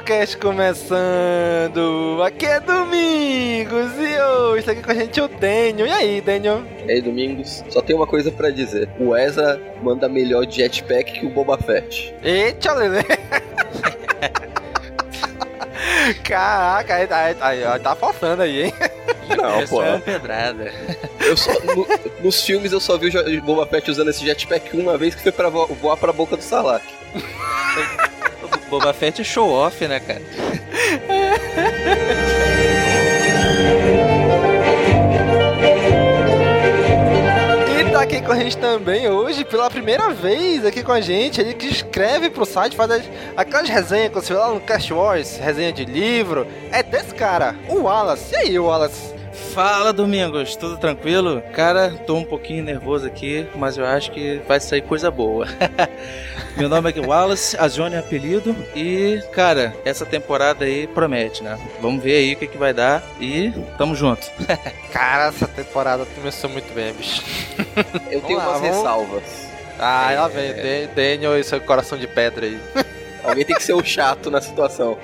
Caminocast começando! Aqui é Domingos e hoje está aqui com a gente o Daniel. E aí, Daniel? E aí, Domingos, só tem uma coisa pra dizer. O Ezra manda melhor jetpack que o Boba Fett. Eita, Lele! Caraca, aí tá, aí, aí, tá forçando aí, hein? Não, Essa pô. é uma pedrada. Eu só, no- nos filmes eu só vi o Boba Fett usando esse jetpack uma vez que foi pra vo- voar pra boca do Salak. Boba Fett é show off, né, cara? Tá aqui com a gente também hoje, pela primeira vez aqui com a gente, ele que escreve pro site, faz as- aquelas resenhas que você vê lá no Cast Wars, resenha de livro. É desse cara, o Wallace. E aí, Wallace? Fala, Domingos, tudo tranquilo? Cara, tô um pouquinho nervoso aqui, mas eu acho que vai sair coisa boa. Meu nome é Wallace, a Johnny é apelido, e, cara, essa temporada aí promete, né? Vamos ver aí o que, que vai dar e tamo junto. Cara, essa temporada começou muito bem, bicho. Eu tenho lá, umas vamos- ressalvas. Ah, lá vem, Dan- Daniel e seu coração de pedra aí. Alguém tem que ser o chato na situação.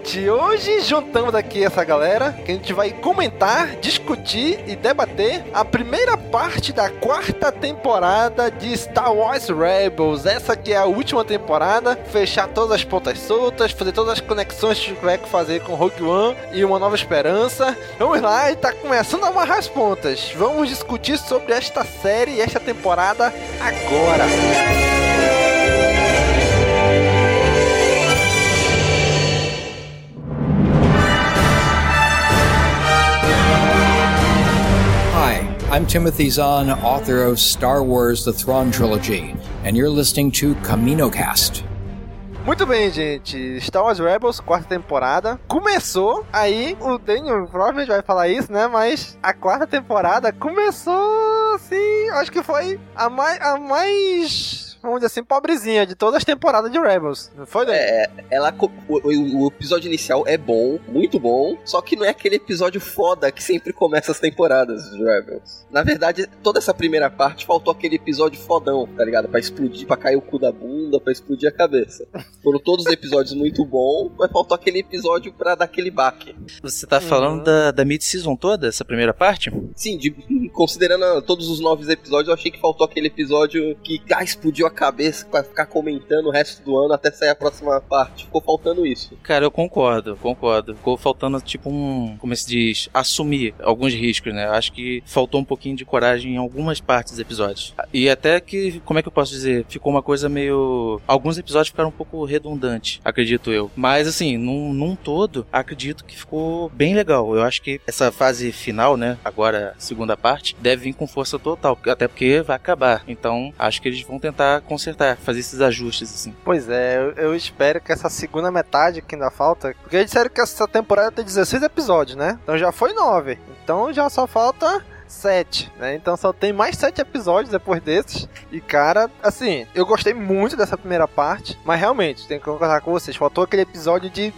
Gente. Hoje juntamos aqui essa galera que a gente vai comentar, discutir e debater a primeira parte da quarta temporada de Star Wars Rebels. Essa que é a última temporada, fechar todas as pontas soltas, fazer todas as conexões que tiver que fazer com Rogue One e Uma Nova Esperança. Vamos lá e tá começando a amarrar as pontas. Vamos discutir sobre esta série e esta temporada agora. Hi, I'm Timothy Zahn, author of Star Wars The Thrawn Trilogy, and you're listening to CaminoCast. Muito bem, gente. Star Wars Rebels, quarta temporada. Começou, aí o Daniel provavelmente vai falar isso, né? Mas a quarta temporada começou, assim, acho que foi a mais, a mais vamos dizer assim, pobrezinha de todas as temporadas de Rebels. Não foi, Daniel? É, ela, co- o, o- episódio inicial é bom, muito bom, só que não é aquele episódio foda que sempre começa as temporadas de Rebels. Na verdade, toda essa primeira parte faltou aquele episódio fodão, tá ligado? Pra explodir, pra cair o cu da bunda, pra explodir a cabeça. Foram todos os episódios muito bons, mas faltou aquele episódio pra dar aquele baque. Você tá falando da, da mid-season toda, essa primeira parte? Sim, de- considerando todos os novos episódios, eu achei que faltou aquele episódio que ah, explodiu a cabeça pra ficar comentando o resto do ano até sair a próxima parte. Ficou faltando isso. Cara, eu concordo, concordo. Ficou faltando, tipo, um. Como se diz? Assumir alguns riscos, né? Acho que faltou um pouquinho de coragem em algumas partes dos episódios. E até que, como é que eu posso dizer? Ficou uma coisa meio. Alguns episódios ficaram um pouco redundantes, acredito eu. Mas, assim, num, num todo, acredito que ficou bem legal. Eu acho que essa fase final, né? Agora, segunda parte, deve vir com força total. Até porque vai acabar. Então, acho que eles vão tentar consertar, fazer esses ajustes, assim. Pois é, eu, eu espero que essa segunda metade que ainda falta. Porque eles disseram que essa temporada tem 16 episódios, né? Então já foi 9. Então já só falta 7, né? Então só tem mais 7 episódios depois desses. E cara, assim, eu gostei muito dessa primeira parte, mas realmente, tenho que concordar com vocês, faltou aquele episódio de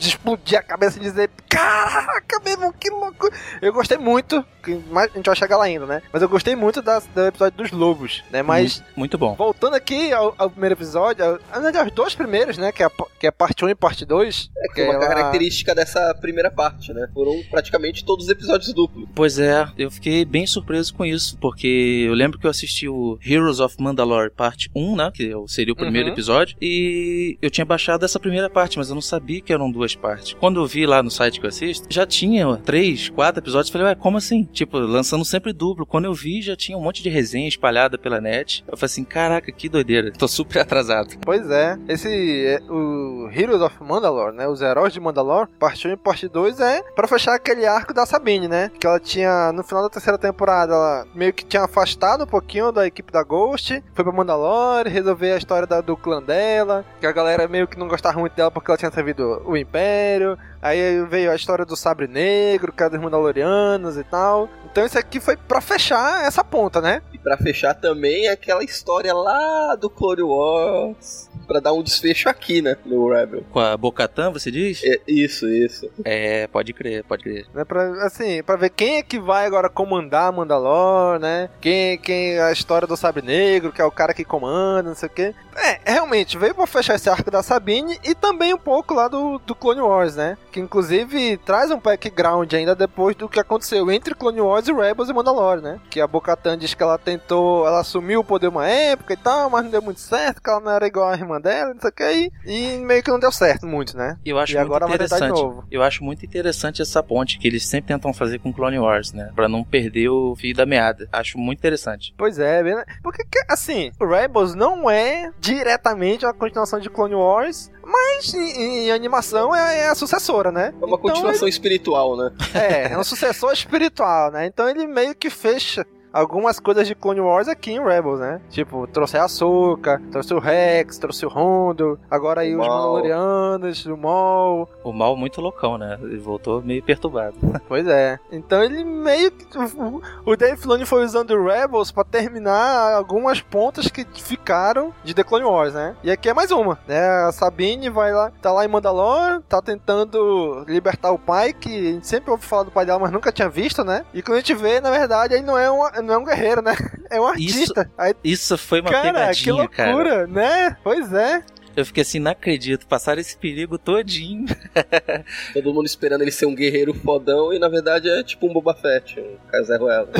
explodir a cabeça e dizer: Caraca, mesmo, que louco! Eu gostei muito, mas a gente vai chegar lá ainda, né? Mas eu gostei muito da, do episódio dos lobos, né? Mas. Muito, bom. Voltando aqui ao, ao primeiro episódio, aos dois primeiros, né? Que é, a, que é parte 1 e parte 2. É que, é uma ela... característica dessa primeira parte, né? Foram praticamente todos os episódios duplos. Pois é, eu fiquei bem surpreso com isso, porque eu lembro que eu assisti o Heroes of Mandalore parte 1, né? Que seria o primeiro uhum. episódio, e eu tinha baixado essa primeira parte, mas eu não sabia que eram duas partes. Quando eu vi lá no site que eu assisto, já tinha três, quatro episódios. Falei, ué, como assim? Tipo, lançando sempre duplo. Quando eu vi, já tinha um monte de resenha espalhada pela net. Eu falei assim, caraca, que doideira. Tô super atrasado. Pois é. Esse, é, o Heroes of Mandalore, né? Os Heróis de Mandalore, parte 1 e parte 2 é para fechar aquele arco da Sabine, né? Que ela tinha, no final da terceira temporada, ela meio que tinha afastado um pouquinho da equipe da Ghost, foi pra Mandalore, resolver a história da, do clã dela, que a galera meio que não gostava muito dela porque ela tinha servido o Império. Aí veio a história do Sabre Negro, que é dos Mandalorianos e tal. Então isso aqui foi para fechar essa ponta, né? E para fechar também aquela história lá do Clone Wars para dar um desfecho aqui, né, no Rebel. Com a Bocatan, você diz? É, isso, isso. É, pode crer, pode crer. É pra, assim, para ver quem é que vai agora comandar Mandalor, né? Quem, quem a história do Sabre Negro, que é o cara que comanda, não sei o quê. É, realmente, veio pra fechar esse arco da Sabine e também um pouco lá do, do Clone Wars, né? Que inclusive traz um background ainda depois do que aconteceu entre Clone Wars e Rebels e Mandalore, né? Que a Bocatan diz que ela tentou, ela assumiu o poder uma época e tal, mas não deu muito certo, que ela não era igual a irmã dela, não sei o que, e, e meio que não deu certo muito, né? Eu acho e muito agora interessante. Eu acho muito interessante essa ponte que eles sempre tentam fazer com Clone Wars, né? Pra não perder o fio da meada. Acho muito interessante. Pois é, né? porque assim, Rebels não é diretamente uma continuação de Clone Wars, mas em, em animação é, é, a sucessora, né? É uma então continuação ele... espiritual, né? É, é um sucessor espiritual, né? Então ele meio que fecha algumas coisas de Clone Wars aqui em Rebels, né? Tipo, trouxe a Ahsoka, trouxe o Rex, trouxe o Rondo, agora aí os Mandalorianos, o Maul. O Maul muito loucão, né? Ele voltou meio perturbado. Pois é. Então ele meio que... O Dave Filoni foi usando o Rebels pra terminar algumas pontas que ficaram de The Clone Wars, né? E aqui é mais uma, né? A Sabine vai lá, tá lá em Mandalore, tá tentando libertar o pai, que a gente sempre ouve falar do pai dela, mas nunca tinha visto, né? E quando a gente vê, na verdade, ele não é um, não é um guerreiro, né? É um artista. Isso, Aí, isso foi uma cara, pegadinha, que loucura, cara. né? Pois é. Eu fiquei assim, não acredito, passaram esse perigo todinho. Todo mundo esperando ele ser um guerreiro fodão e na verdade é tipo um Boba Fett, um Casaruela.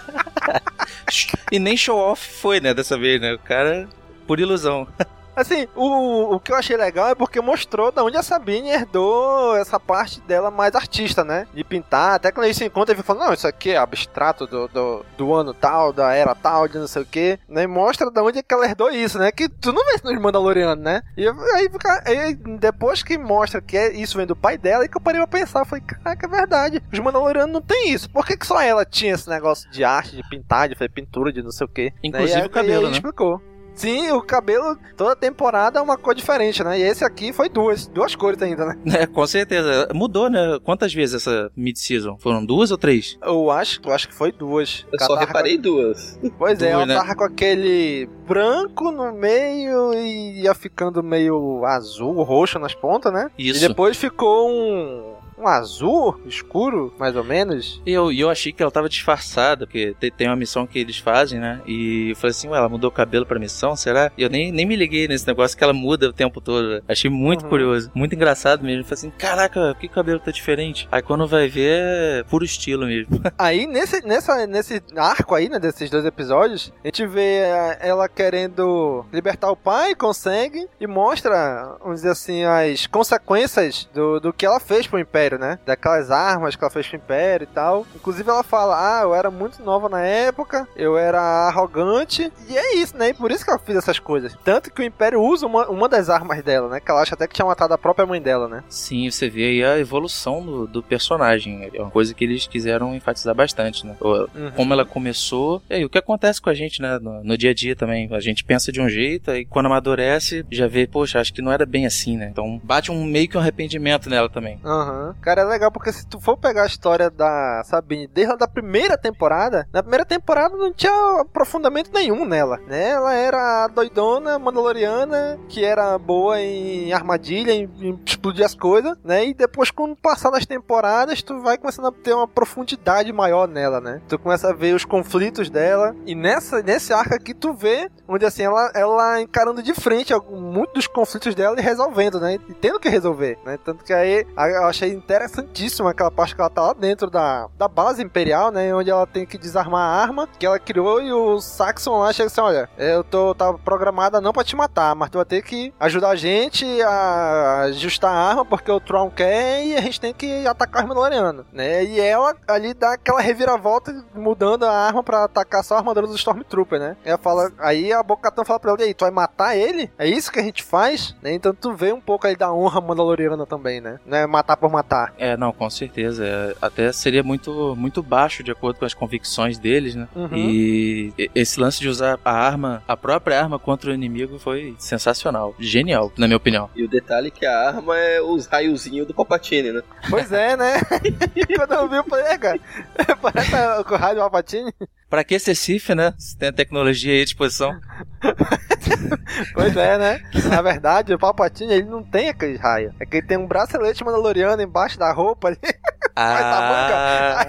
e nem show off foi, né, dessa vez, né? O cara, por ilusão. Assim, o, o que eu achei legal é porque mostrou da onde a Sabine herdou essa parte dela mais artista, né? De pintar. Até quando eles se encontram, ele fala: Não, isso aqui é abstrato do, do, do ano tal, da era tal, de não sei o que. Né? E mostra da onde é que ela herdou isso, né? Que tu não vê isso nos Mandalorianos, né? E aí, aí, depois que mostra que é, isso vem do pai dela, aí que eu parei pra pensar. Falei: Caraca, é verdade. Os Mandalorianos não tem isso. Por que, que só ela tinha esse negócio de arte, de pintar, de fazer pintura, de não sei o que? Inclusive né? aí, o cabelo, né? explicou. Sim, o cabelo toda temporada é uma cor diferente, né? E esse aqui foi duas, duas cores ainda, né? É, com certeza. Mudou, né? Quantas vezes essa mid-season? Foram duas ou três? Eu acho, eu acho que foi duas. Eu só reparei com... duas. Pois duas, é, ela né? tava com aquele branco no meio e ia ficando meio azul, roxo nas pontas, né? Isso. E depois ficou um um azul escuro, mais ou menos. E eu, eu achei que ela tava disfarçada, porque tem, tem uma missão que eles fazem, né? E eu falei assim, ué, ela mudou o cabelo pra missão, será? E eu nem, nem me liguei nesse negócio que ela muda o tempo todo. Achei muito uhum. curioso, muito engraçado mesmo. Eu falei assim, caraca, que cabelo tá diferente? Aí quando vai ver, é puro estilo mesmo. Aí nesse, nessa, nesse arco aí, né, desses dois episódios, a gente vê ela querendo libertar o pai, consegue, e mostra, vamos dizer assim, as consequências do, do que ela fez pro Império Império, né? Daquelas armas que ela fez pro Império e tal. Inclusive ela fala, ah, eu era muito nova na época, eu era arrogante, e é isso, né? E por isso que ela fez essas coisas. Tanto que o Império usa uma, uma das armas dela, né? Que ela acha até que tinha matado a própria mãe dela, né? Sim, você vê aí a evolução do, do personagem. É uma coisa que eles quiseram enfatizar bastante, né? Uhum. Como ela começou, e aí, o que acontece com a gente, né? No, no, dia a dia também. A gente pensa de um jeito, e quando amadurece, já vê, poxa, acho que não era bem assim, né? Então bate um meio que um arrependimento nela também. Aham. Uhum. Cara, é legal porque se tu for pegar a história da Sabine desde a primeira temporada, na primeira temporada não tinha aprofundamento nenhum nela, né? Ela era a doidona mandaloriana que era boa em armadilha, em, em explodir as coisas, né? E depois, quando passar das temporadas, tu vai começando a ter uma profundidade maior nela, né? Tu começa a ver os conflitos dela. E nessa, nesse arco aqui, tu vê onde assim, ela, ela encarando de frente muitos dos conflitos dela e resolvendo, né? E tendo que resolver, né? Tanto que aí eu achei interessantíssimo aquela parte que ela tá lá dentro da, da base imperial, né? Onde ela tem que desarmar a arma que ela criou e o Saxon lá chega assim: olha, eu tô tava programada não pra te matar, mas tu vai ter que ajudar a gente a ajustar a arma porque o Tron quer e a gente tem que atacar os Mandalorianos, né? E ela ali dá aquela reviravolta mudando a arma pra atacar só a armadura do Stormtrooper, né? Ela fala, aí a Bocatã fala pra ele, aí, tu vai matar ele? É isso que a gente faz? Né? Então tu vê um pouco aí da honra mandaloriana também, né? Não é matar por matar. É, não, com certeza. É, até seria muito, muito baixo de acordo com as convicções deles, né? Uhum. E esse lance de usar a arma, a própria arma contra o inimigo foi sensacional. Genial, na minha opinião. E o detalhe é que a arma é os raiozinhos do Palpatine, né? Pois é, né? Quando eu vi, eu falei, é, cara, parece o raio do Palpatine. Pra que ser Sif, né? Se tem a tecnologia aí à disposição. pois é, né? Na verdade, o Palpatine, ele não tem aquele raio. É que ele tem um bracelete mandaloriano embaixo da roupa ali. Ah...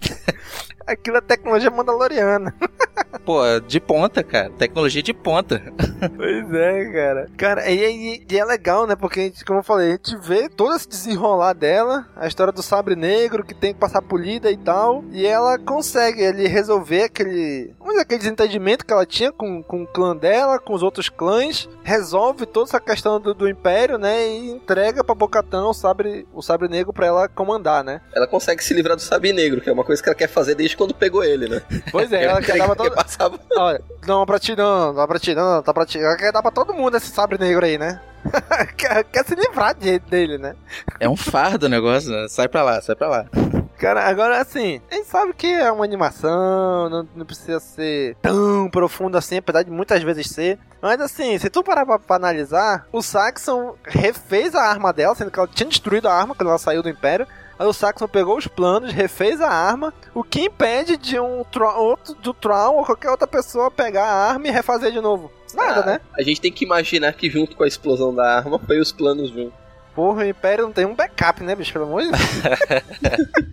Aquilo é tecnologia mandaloriana. Pô, de ponta, cara. Tecnologia de ponta. Pois é, cara. Cara, e, e, e, é legal, né? Porque, a gente, como eu falei, a gente vê todo esse desenrolar dela, a história do sabre negro que tem que passar polida e tal. E ela consegue ali resolver aquele. Vamos dizer, aquele desentendimento que ela tinha com, com o clã dela, com os outros clãs. Resolve toda essa questão do, do Império, né? E entrega pra Bocatã o sabre, o sabre negro pra ela comandar, né? Ela consegue se livrar do sabre negro, que é uma coisa que ela quer fazer desde quando pegou ele, né? Pois é, ela pra todo... Passava... Olha, não pra ti não, não pra ti não, tá pra ti. Ela quer dar pra todo mundo esse sabre negro aí, né? quer, quer, se livrar de, dele, né? É um fardo o negócio, né? Sai pra lá, sai pra lá. Cara, agora assim, a gente sabe que é uma animação, não, não precisa ser tão profundo assim, apesar de muitas vezes ser. Mas assim, se tu parar pra, pra, analisar, o Saxon refez a arma dela, sendo que ela tinha destruído a arma quando ela saiu do Império. Aí o Saxon pegou os planos, refez a arma, o que impede de um outro do Tron ou qualquer outra pessoa pegar a arma e refazer de novo? Nada, ah, né? A gente tem que imaginar que junto com a explosão da arma foi os planos juntos. Porra, o Império não tem um backup, né, bicho? Pelo amor de Deus.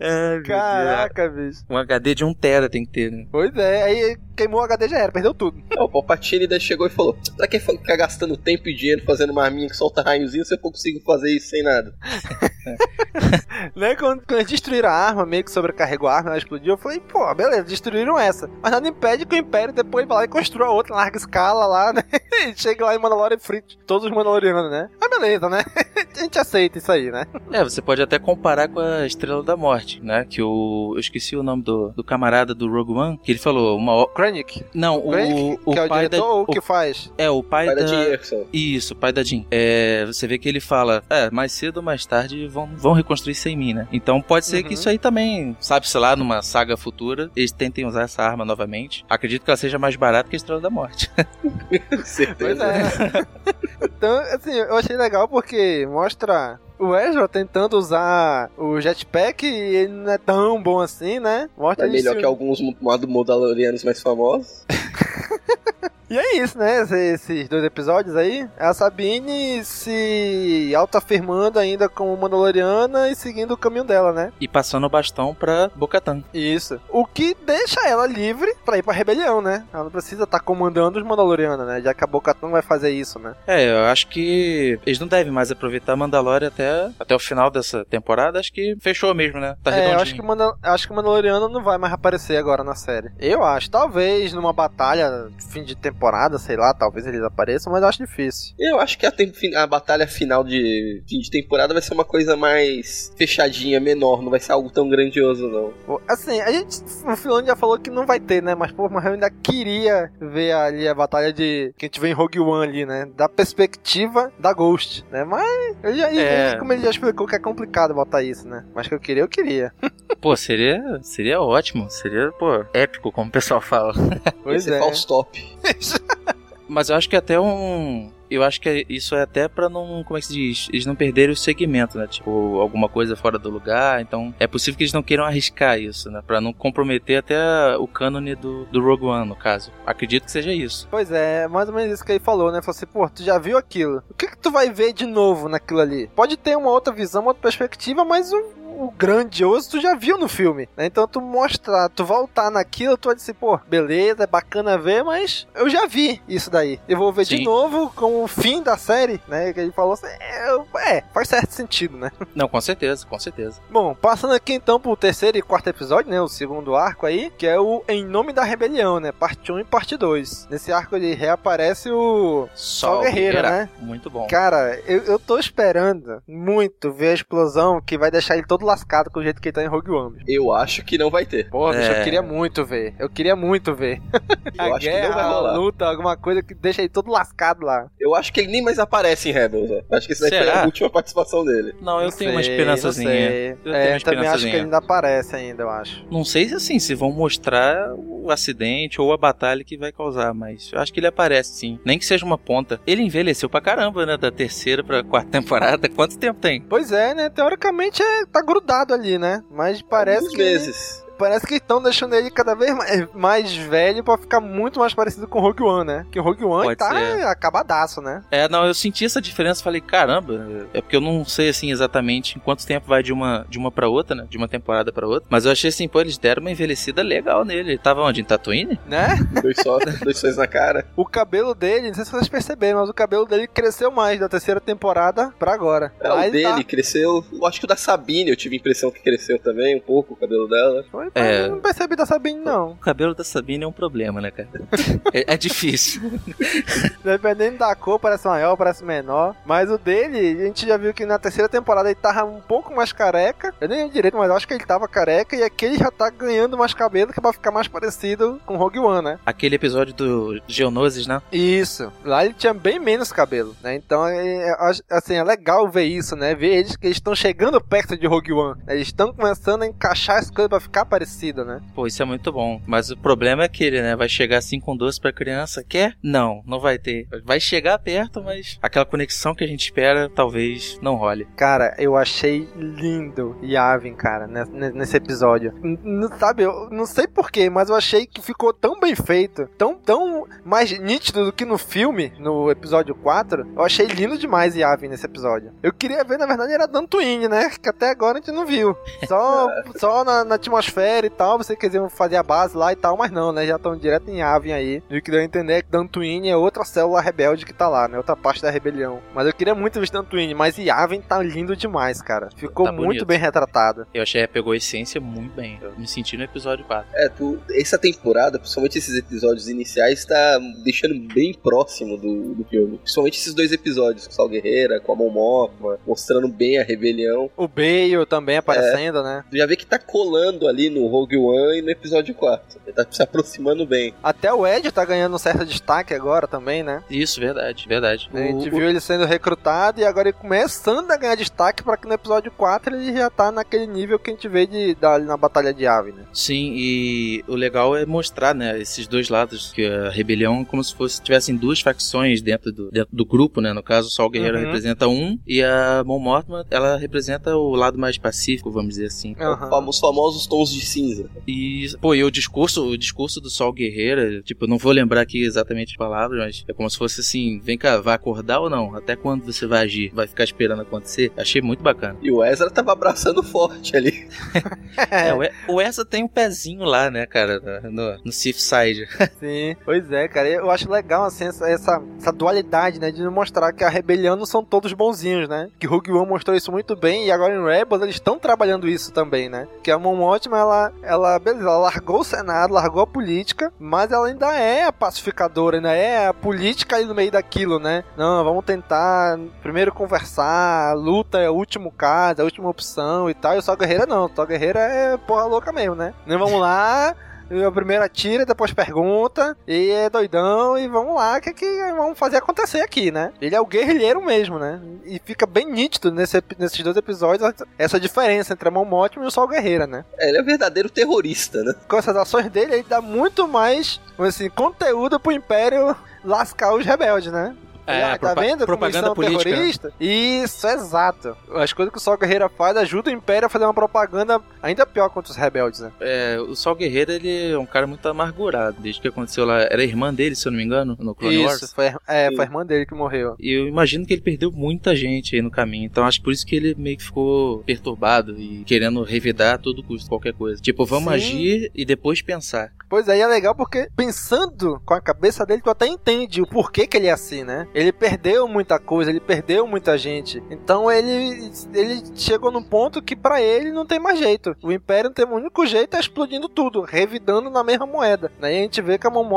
é, Caraca, bicho. Um HD de 1 tera tem que ter, né? Pois é, aí queimou o HD já era, perdeu tudo. É, o Palpatine ainda chegou e falou: pra que ficar gastando tempo e dinheiro fazendo uma arminha que solta raiozinho se eu consigo fazer isso sem nada? né, quando, quando eles destruíram a arma, meio que sobrecarregou a arma, ela explodiu, eu falei, pô, beleza, destruíram essa. Mas nada impede que o Império depois vá lá e construa outra larga escala lá, né? E chega lá em Mandalorian e frite todos os Mandalorianos, né? Mas beleza, né? A gente aceita isso aí, né? É, você pode até comparar com a Estrela da Morte, né? Que o. Eu esqueci o nome do, do camarada do Rogue One, que ele falou uma. Krennic. Não, Krennic, o, o que é o pai diretor da, ou o que faz? É, o pai, pai da, da Jean Isso, o pai da Jean. É, você vê que ele fala, é, mais cedo ou mais tarde vão, vão reconstruir sem mim, né? Então pode ser uhum. que isso aí também, sabe, sei lá, numa saga futura, eles tentem usar essa arma novamente. Acredito que ela seja mais barata que a Estrela da Morte. Certeza. É. então, assim, eu achei legal porque mostra o Ezra tentando usar o jetpack e ele não é tão bom assim, né? Mostra é melhor isso. que alguns Mandalorianos mais famosos. E é isso, né? Esses dois episódios aí. A Sabine se autoafirmando ainda como Mandaloriana e seguindo o caminho dela, né? E passando o bastão pra Bocatan. Isso. O que deixa ela livre pra ir pra rebelião, né? Ela não precisa estar tá comandando os Mandalorianos, né? Já que a Bocatan vai fazer isso, né? É, eu acho que eles não devem mais aproveitar Mandalorian até, até o final dessa temporada. Acho que fechou mesmo, né? Tá é, eu acho que, Mandal acho que o Mandaloriano não vai mais aparecer agora na série. Eu acho. Talvez numa batalha, fim de temporada temporada, sei lá, talvez eles apareçam, mas eu acho difícil. Eu acho que a, a batalha final de fim de temporada vai ser uma coisa mais fechadinha, menor, não vai ser algo tão grandioso, não. Assim, a gente, o Filoni já falou que não vai ter, né? Mas, pô, mas eu ainda queria ver ali a batalha de. que a gente vê em Rogue One ali, né? Da perspectiva da Ghost, né? Mas, eu já, É. como ele já explicou que é complicado botar isso, né? Mas que eu queria, eu queria. Pô, seria, seria ótimo. Seria, pô, épico, como o pessoal fala. Pois ser é. false top. Mas eu acho que até um. Eu acho que isso é até pra não. Como é que se diz? Eles não perderem o segmento, né? Tipo, alguma coisa fora do lugar. Então, é possível que eles não queiram arriscar isso, né? Pra não comprometer até o cânone do, do Rogue One, no caso. Acredito que seja isso. Pois é, mais ou menos isso que ele falou, né? Falou assim, pô, tu já viu aquilo. O que, que tu vai ver de novo naquilo ali? Pode ter uma outra visão, uma outra perspectiva, mas o, o grandioso tu já viu no filme. Né? Então tu mostrar, tu voltar naquilo, tu vai dizer, pô, beleza, é bacana ver, mas eu já vi isso daí. Eu vou ver de Sim. novo com o fim da série, né? Que ele falou assim, é, é, faz certo sentido, né? Não, com certeza, com certeza. Bom, passando aqui então pro terceiro e quarto episódio, né? O segundo arco aí, que é o Em Nome da Rebelião, né? Parte 1 e parte 2. Nesse arco ele reaparece o Sol Guerreiro, né? Muito bom. Cara, eu, eu tô esperando muito ver a explosão que vai deixar ele todo lascado com o jeito que ele tá em Rogue One. Eu acho que não vai ter. Pô, bicho, É. eu queria muito ver. Eu queria muito ver. Eu a acho que não vai guerra, a rolar. luta, alguma coisa que deixa ele todo lascado lá. Eu acho que ele nem mais aparece em Rebels, ó. Acho que essa daí foi Será? a última participação dele. Não, eu Não tenho uma sei, esperançazinha. não sei. Eu tenho é, uma também acho que ele esperançazinha. ainda aparece ainda, eu acho. Não sei se assim, se vão mostrar o acidente ou a batalha que vai causar, mas eu acho que ele aparece sim. Nem que seja uma ponta. Ele envelheceu pra caramba, né? Da terceira pra quarta temporada. Quanto tempo tem? Pois é, né? Teoricamente é, tá grudado ali, né? Mas parece Alguns que. meses. Parece que estão deixando ele cada vez mais, mais velho pra ficar muito mais parecido com o Rogue One, né? Que o Rogue One Pode tá ser. acabadaço, né? É, não, eu senti essa diferença, falei, caramba, é porque eu não sei assim exatamente em quanto tempo vai de uma de uma para outra, né? De uma temporada pra outra, mas eu achei assim, pô, eles deram uma envelhecida legal nele. Ele tava onde? Em Tatooine? Né? Dois só, dois sóis na cara. O cabelo dele, não sei se vocês perceberam, mas o cabelo dele cresceu mais da terceira temporada pra agora. É, Lá o ele dele tá- cresceu. Eu acho que o da Sabine eu tive a impressão que cresceu também um pouco o cabelo dela. Foi, É. Eu não percebi da Sabine, não. O cabelo da Sabine é um problema, né, cara? é, é difícil. Dependendo da cor, parece maior, parece menor. Mas o dele, a gente já viu que na terceira temporada ele tava um pouco mais careca. Eu nem lembro direito, mas eu acho que ele tava careca. E aqui ele já tá ganhando mais cabelo, que é pra ficar mais parecido com Rogue One, né? Aquele episódio do Geonosis, né? Isso. Lá ele tinha bem menos cabelo, né? Então, é, é, assim, é legal ver isso, né? Ver eles que eles estão chegando perto de Rogue One. né? Eles estão começando a encaixar as coisas pra ficar parecido, né? Pô, isso é muito bom. Mas o problema é que ele, né? Vai chegar assim com doce pra criança. Quer? Não, não vai ter. Vai chegar perto, mas aquela conexão que a gente espera talvez não role. Cara, eu achei lindo Yavin, cara, nesse, episódio. N- sabe, eu não sei porquê, mas eu achei que ficou tão bem feito, tão, tão mais nítido do que no filme, no episódio 4. Eu achei lindo demais Yavin nesse episódio. Eu queria ver, na verdade, era Dantooine, né? Que até agora a gente não viu. Só, só na, na atmosfera e tal, você quer dizer, fazer a base lá e tal, mas não, né? Já estão direto em Yavin aí. E o que deu a entender é que Dantooine é outra célula rebelde que tá lá, né? Outra parte da rebelião. Mas eu queria muito ver Dantooine, mas Yavin tá lindo demais, cara. Ficou Tá muito bem retratado. Eu achei que pegou a essência muito bem. Eu me senti no episódio 4. É, tu, essa temporada, principalmente esses episódios iniciais, tá deixando bem próximo do, do filme. Principalmente esses dois episódios, com o Sal Guerreira, com a Mon Mothma, mostrando bem a rebelião. O Bale também aparecendo, né? Tu já vê que tá colando ali no Rogue One e no episódio 4. Ele tá se aproximando bem. Até o Ed tá ganhando um certo destaque agora também, né? Isso, verdade, verdade. A gente O- viu ele sendo recrutado e agora ele começando a ganhar destaque pra que no episódio 4 ele já tá naquele nível que a gente vê de, da, na Batalha de Ave, né? Sim, e o legal é mostrar, né, esses dois lados, que a rebelião é como se fosse tivessem duas facções dentro do, dentro do grupo, né? No caso, o Sol Guerreiro Uhum. representa um e a Mon Mothma, ela representa o lado mais pacífico, vamos dizer assim. Aham. Os famosos tons de cinza. E, pô, e o discurso, o discurso do Sol Guerreiro, tipo, eu não vou lembrar aqui exatamente as palavras, mas é como se fosse assim, vem cá, vai acordar ou não? Até quando você vai agir? Vai ficar esperando acontecer? Achei muito bacana. E o Ezra tava abraçando forte ali. É, o E- o Essa tem um pezinho lá, né, cara, no, no Sith Side. Sim, pois é, cara. Eu acho legal, assim, essa, essa, essa dualidade, né? De mostrar que a rebelião não são todos bonzinhos, né? Que Rogue One mostrou isso muito bem e agora em Rebels eles estão trabalhando isso também, né? Que a Mon Mothma, ela, ela, beleza, ela largou o Senado, largou a política, mas ela ainda é a pacificadora, ainda é a política ali no meio daquilo, né? Não, vamos tentar primeiro conversar, luta é o último caso, é a última opção e tal. E o Sol Guerreira não, o Sol Guerreira é porra louca mesmo, né? Não vamos lá. A primeira tira, depois pergunta, e é doidão, e vamos lá, o que, que vamos fazer acontecer aqui, né? Ele é o guerrilheiro mesmo, né? E fica bem nítido nesse, nesses dois episódios essa diferença entre a Mão Ótimo e o Sol Guerreira, né? É, ele é o verdadeiro terrorista, né? Com essas ações dele, ele dá muito mais, assim, conteúdo pro Império lascar os rebeldes, né? É, ah, tá vendo? propaganda política. terroristas? Isso, exato. As coisas que o Sol Guerreira faz ajudam o Império a fazer uma propaganda ainda pior contra os rebeldes, né? É, o Sol Guerreiro, ele é um cara muito amargurado. Desde que aconteceu lá. Era a irmã dele, se eu não me engano, no Clone Wars. Isso, foi, é, foi a irmã dele que morreu. E eu imagino que ele perdeu muita gente aí no caminho. Então acho por isso que ele meio que ficou perturbado e querendo revidar a todo custo qualquer coisa. Tipo, vamos Sim. agir e depois pensar. Pois aí é legal porque pensando com a cabeça dele, tu até entende o porquê que ele é assim, né? Ele perdeu muita coisa, ele perdeu muita gente. Então ele ele chegou num ponto que pra ele não tem mais jeito. O Império não tem o único jeito é explodindo tudo, revidando na mesma moeda. Daí a gente vê que a Mon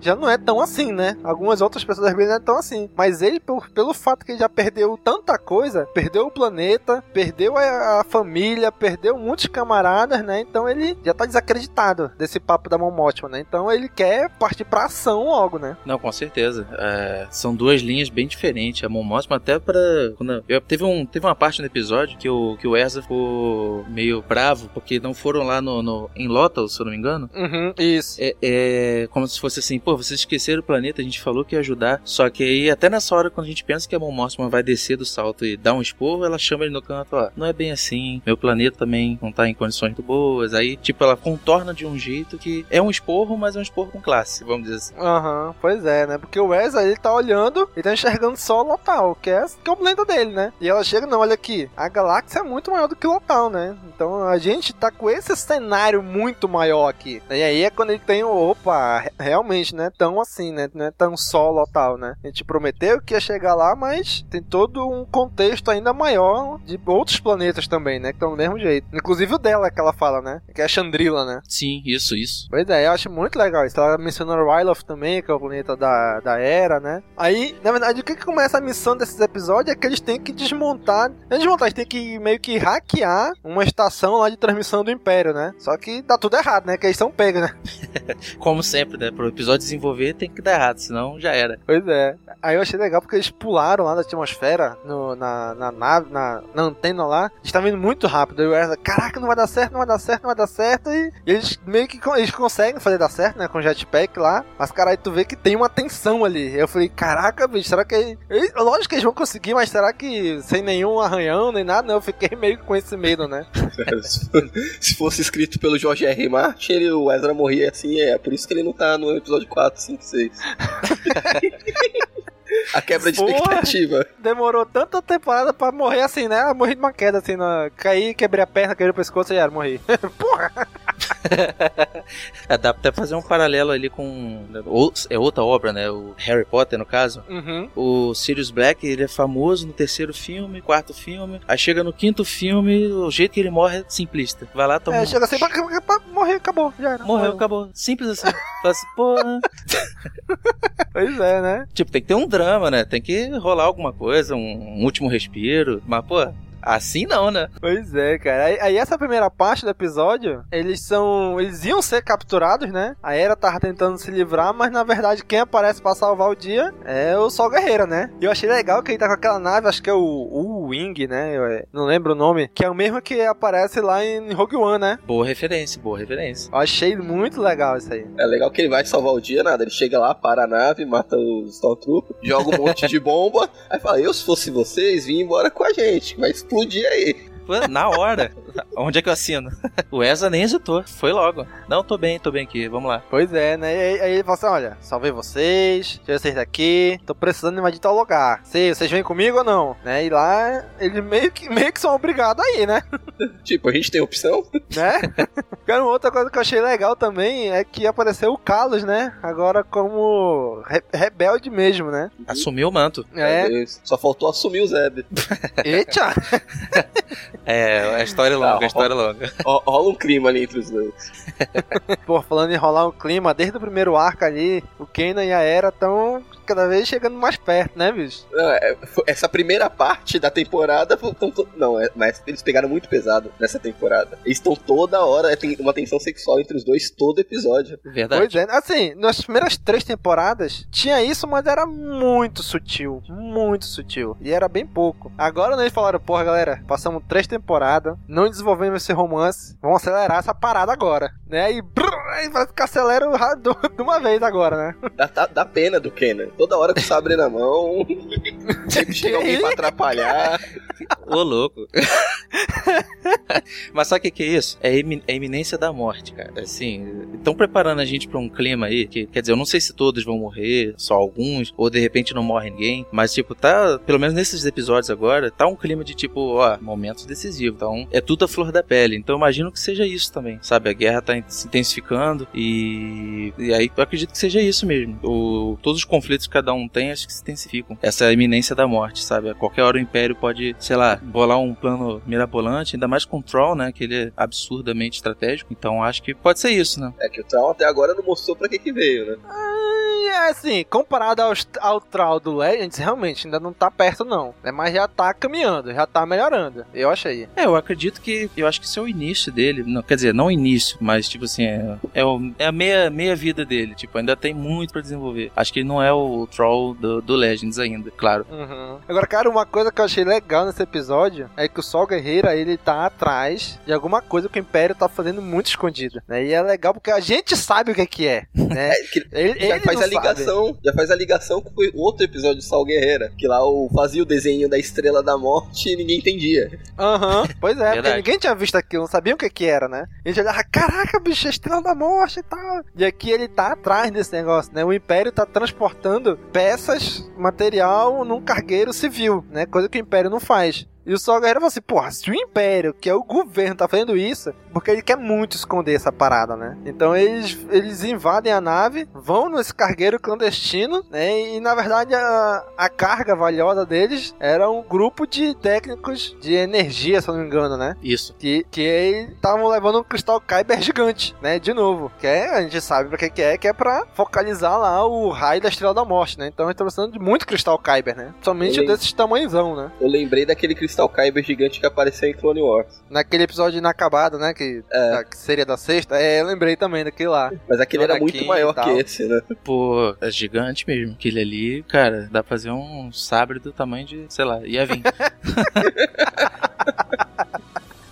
já não é tão assim, né? Algumas outras pessoas da não é tão assim. Mas ele, por- pelo fato que ele já perdeu tanta coisa, perdeu o planeta, perdeu a, a família, perdeu muitos camaradas, né? Então ele já tá desacreditado desse papo da Mon Mothma, né? Então ele quer partir pra ação logo, né? Não, com certeza. É, são duas linhas bem diferentes. A Mon Mothma até pra... Quando eu, teve, um, teve uma parte no episódio que o, que o Ezra ficou meio bravo porque não foram lá no, no, em Lothal, se eu não me engano. Uhum, isso. É, é como se fosse assim, pô, vocês esqueceram o planeta, a gente falou que ia ajudar. Só que aí, até nessa hora, quando a gente pensa que a Mothma vai descer do salto e dar um esporro, ela chama ele no canto, ó, não é bem assim, meu planeta também não tá em condições muito boas. Aí, tipo, ela contorna de um jeito que é um esporro, mas é um esporro com classe, vamos dizer assim. Aham, pois é, né? Porque o Wesley, ele tá olhando e tá enxergando só o Lotal, que é, que é o planeta dele, né? E ela chega, não, olha aqui, a galáxia é muito maior do que o Lotal, né? Então a gente tá com esse cenário muito maior aqui. E aí é quando ele tem o, opa, re- realmente, né? Tão assim, né? Não é tão só o Lotal, né? A gente prometeu que ia chegar lá, mas tem todo um contexto ainda maior de outros planetas também, né? Que estão do mesmo jeito. Inclusive o dela, que ela fala, né? Que é a Chandrila, né? Sim, isso, isso. Pois é, eu acho muito legal isso. Ela mencionou Ryloth também, que é o planeta da, da Era, né? Aí, na verdade, o que, que começa a missão desses episódios é que eles têm que desmontar. Não é desmontar, eles têm que meio que hackear uma estação lá de transmissão do Império, né? Só que dá tudo errado, né? Que eles são pegos, né? Como sempre, né? Pro episódio desenvolver tem que dar errado, senão já era. Pois é. Aí eu achei legal porque eles pularam lá da atmosfera, no, na, na nave, na, na antena lá. Eles estavam indo muito rápido. O Ezra, caraca, não vai dar certo, não vai dar certo, não vai dar certo. E, e eles meio que eles conseguem fazer dar certo, né? Com o jetpack lá. Mas, cara, aí tu vê que tem uma tensão ali. Eu falei, caraca, bicho, será que. Eles, lógico que eles vão conseguir, mas será que sem nenhum arranhão nem nada? Não, eu fiquei meio com esse medo, né? Se fosse escrito pelo George R. R. Martin, ele, o Ezra morria assim, é por isso que ele não tá no episódio 4, 5, 6. A quebra de Porra. expectativa. Demorou tanta temporada pra morrer assim, né? Morri de uma queda, assim, na... caí, quebrei a perna, quebrei o pescoço e era, morri. Porra! É, dá pra até fazer um paralelo ali com. É outra obra, né? O Harry Potter, no caso. Uhum. O Sirius Black, ele é famoso no terceiro filme, quarto filme. Aí chega no quinto filme, o jeito que ele morre é simplista. Vai lá, toma. É, chega assim, morreu, acabou, já era. Morreu, acabou. Simples assim. Fala assim, porra. Pois é, né? Tipo, tem que ter um drama, né? Tem que rolar alguma coisa, um, um último respiro. Mas, pô, assim não, né? Pois é, cara. Aí, aí essa primeira parte do episódio, eles são. Eles iam ser capturados, né? A Era tava tentando se livrar, mas na verdade quem aparece pra salvar o dia é o Sol Guerreira, né? E eu achei legal que ele tá com aquela nave, acho que é o, o Wing, né? Eu, é, não lembro o nome. Que é o mesmo que aparece lá em Rogue One, né? Boa referência, boa referência. Eu achei muito legal isso aí. É legal que ele vai salvar o dia, nada. Ele chega lá, para a nave, mata os Stormtroopers, joga um monte de bomba. Aí fala: Eu, se fosse vocês, vim embora com a gente. Vai explodir aí. Na hora. Onde é que eu assino? O Ezra nem hesitou. Foi logo. Não, tô bem, tô bem aqui. Vamos lá. Pois é, né? E aí, aí ele fala assim: olha, salvei vocês, tirei vocês daqui, tô precisando invadir tal lugar. Sei, vocês vêm comigo ou não? Né? E lá, eles meio que, meio que são obrigados aí, né? Tipo, a gente tem opção? né? Cara, uma outra coisa que eu achei legal também é que apareceu o Carlos, né? Agora como re- rebelde mesmo, né? Assumiu o manto. É. Deus. Só faltou assumir o Zeb. Eita! É, a história é longa, a história é longa. Rola um clima ali entre os dois. Pô, falando em rolar um clima, desde o primeiro arco ali, o Kenan e a Era estão cada vez chegando mais perto, né, bicho? É, essa primeira parte da temporada. Não, é, mas eles pegaram muito pesado nessa temporada. Eles estão toda hora, tem uma tensão sexual entre os dois todo episódio. Verdade. Pois é, assim, nas primeiras três temporadas tinha isso, mas era muito sutil. Muito sutil. E era bem pouco. Agora eles falaram, porra, galera, passamos três temporadas, não desenvolvemos esse romance, vamos acelerar essa parada agora. Né? E brrr, parece que acelera de uma vez agora, né? Dá, dá, dá pena do Kenan. Toda hora com o sabre na mão. Sempre chega alguém pra atrapalhar. Ô, louco. Mas sabe o que, que é isso? É a iminência da morte, cara. Assim, estão preparando a gente pra um clima aí que, quer dizer, eu não sei se todos vão morrer, só alguns, ou de repente não morre ninguém, mas tipo, tá, pelo menos nesses episódios agora, tá um clima de tipo, ó, momentos decisivos. Então, é tudo a flor da pele. Então, eu imagino que seja isso também, sabe? A guerra tá se intensificando e, e aí eu acredito que seja isso mesmo. O, todos os conflitos que cada um tem, acho que se intensificam. Essa iminência da morte, sabe? A qualquer hora o Império pode, sei lá, bolar um plano mirabolante, ainda mais com o Troll, né? Que ele é absurdamente estratégico. Então acho que pode ser isso, né? É que o Troll até agora não mostrou pra que que veio, né? é assim, comparado ao, ao Troll do Legends, realmente ainda não tá perto, não. É, mas já tá caminhando, já tá melhorando. Eu achei. É, eu acredito que. Eu acho que esse é o início dele. Não, quer dizer, não o início, mas tipo assim, é, é, o, é a meia, meia vida dele. Tipo, ainda tem muito pra desenvolver. Acho que ele não é o Troll do, do Legends ainda, claro. Uhum. Agora, cara, uma coisa que eu achei legal nesse episódio é que o Sol Guerreira ele tá atrás de alguma coisa que o Império tá fazendo muito escondida. Né? E é legal porque a gente sabe o que, que é. Né? é que ele, ele faz a ligação, sabe. já faz a ligação com o outro episódio de Sol Guerreira, que lá o fazia o desenho da Estrela da Morte e ninguém entendia. Aham, uhum. pois é, porque ninguém tinha visto aquilo, não sabia o que que era, né? A gente olhava, caraca, bicho, a Estrela da Morte e tal. E aqui ele tá atrás desse negócio, né? O Império tá transportando peças, material num cargueiro civil, né? Coisa que o Império não faz. E o Sol Guerreiro falou assim, porra, se o Império, que é o governo, tá fazendo isso, porque ele quer muito esconder essa parada, né? Então eles, eles invadem a nave, vão nesse cargueiro clandestino, né? E na verdade a, a carga valiosa deles era um grupo de técnicos de energia, se eu não me engano, né? Isso. Que, que estavam levando um cristal Kyber gigante, né? De novo. Que é, a gente sabe pra que, que é, que é pra focalizar lá o raio da Estrela da Morte, né? Então eles estão precisando de muito cristal Kyber, né? Somente desses tamanhozão, né? Eu lembrei daquele cristal Crystal Kyber gigante que apareceu em Clone Wars. Naquele episódio inacabado, né? Que, é. da, que seria da sexta. É, eu lembrei também daquele lá. Mas aquele era muito maior que esse, né? Pô, é gigante mesmo. Aquele ali, cara, dá pra fazer um sabre do tamanho de, sei lá, ia vir.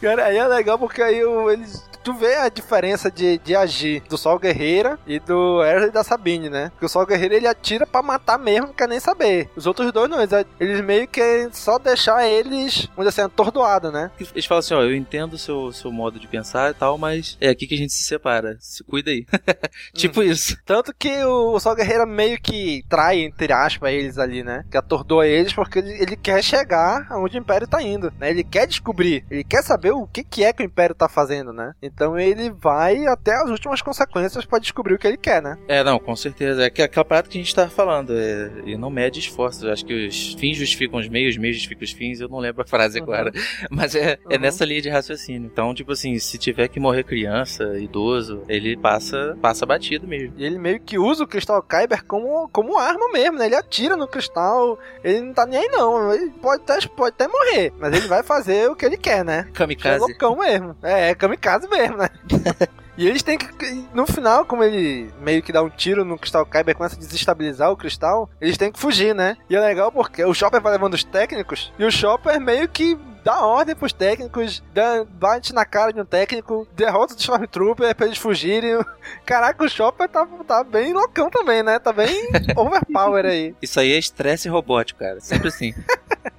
Cara, aí é legal porque aí eles tu vê a diferença de, de agir do Sol Guerreira e do Erza e da Sabine, né? Porque o Sol Guerreiro ele atira para matar mesmo, não quer nem saber. Os outros dois não, eles, eles meio que só deixar eles, vamos dizer assim, atordoados, né? Eles falam assim: ó, eu entendo o seu, seu modo de pensar e tal, mas é aqui que a gente se separa. Se cuida aí. tipo hum. isso. Tanto que o, o Sol Guerreiro meio que trai, entre aspas, eles ali, né? Que atordoa eles porque ele, ele quer chegar aonde o Império tá indo, né? Ele quer descobrir, ele quer saber o que, que é que o Império tá fazendo, né? Então ele vai até as últimas consequências para descobrir o que ele quer, né? É, não, com certeza. É que aquela parada que a gente tava falando, é, e não mede esforços. Eu acho que os fins justificam os meios, os meios justificam os fins. Eu não lembro a frase uhum. agora. Mas é, uhum. é nessa linha de raciocínio. Então, tipo assim, se tiver que morrer criança, idoso, ele passa, passa batido mesmo. E ele meio que usa o cristal Kyber como, como arma mesmo, né? Ele atira no cristal, ele não tá nem aí não. Ele pode até, pode até morrer, mas ele vai fazer o que ele quer, né? Kamikaze. É loucão mesmo. É, é kamikaze mesmo, né? E eles têm que. No final, como ele meio que dá um tiro no cristal Kyber começa a desestabilizar o cristal, eles têm que fugir, né? E é legal porque o Chopper vai levando os técnicos e o Chopper meio que dá ordem pros técnicos, dá, bate na cara de um técnico, derrota o Stormtrooper pra eles fugirem. Caraca, o Chopper tá, tá bem loucão também, né? Tá bem overpower aí. Isso aí é estresse robótico, cara. Sempre assim.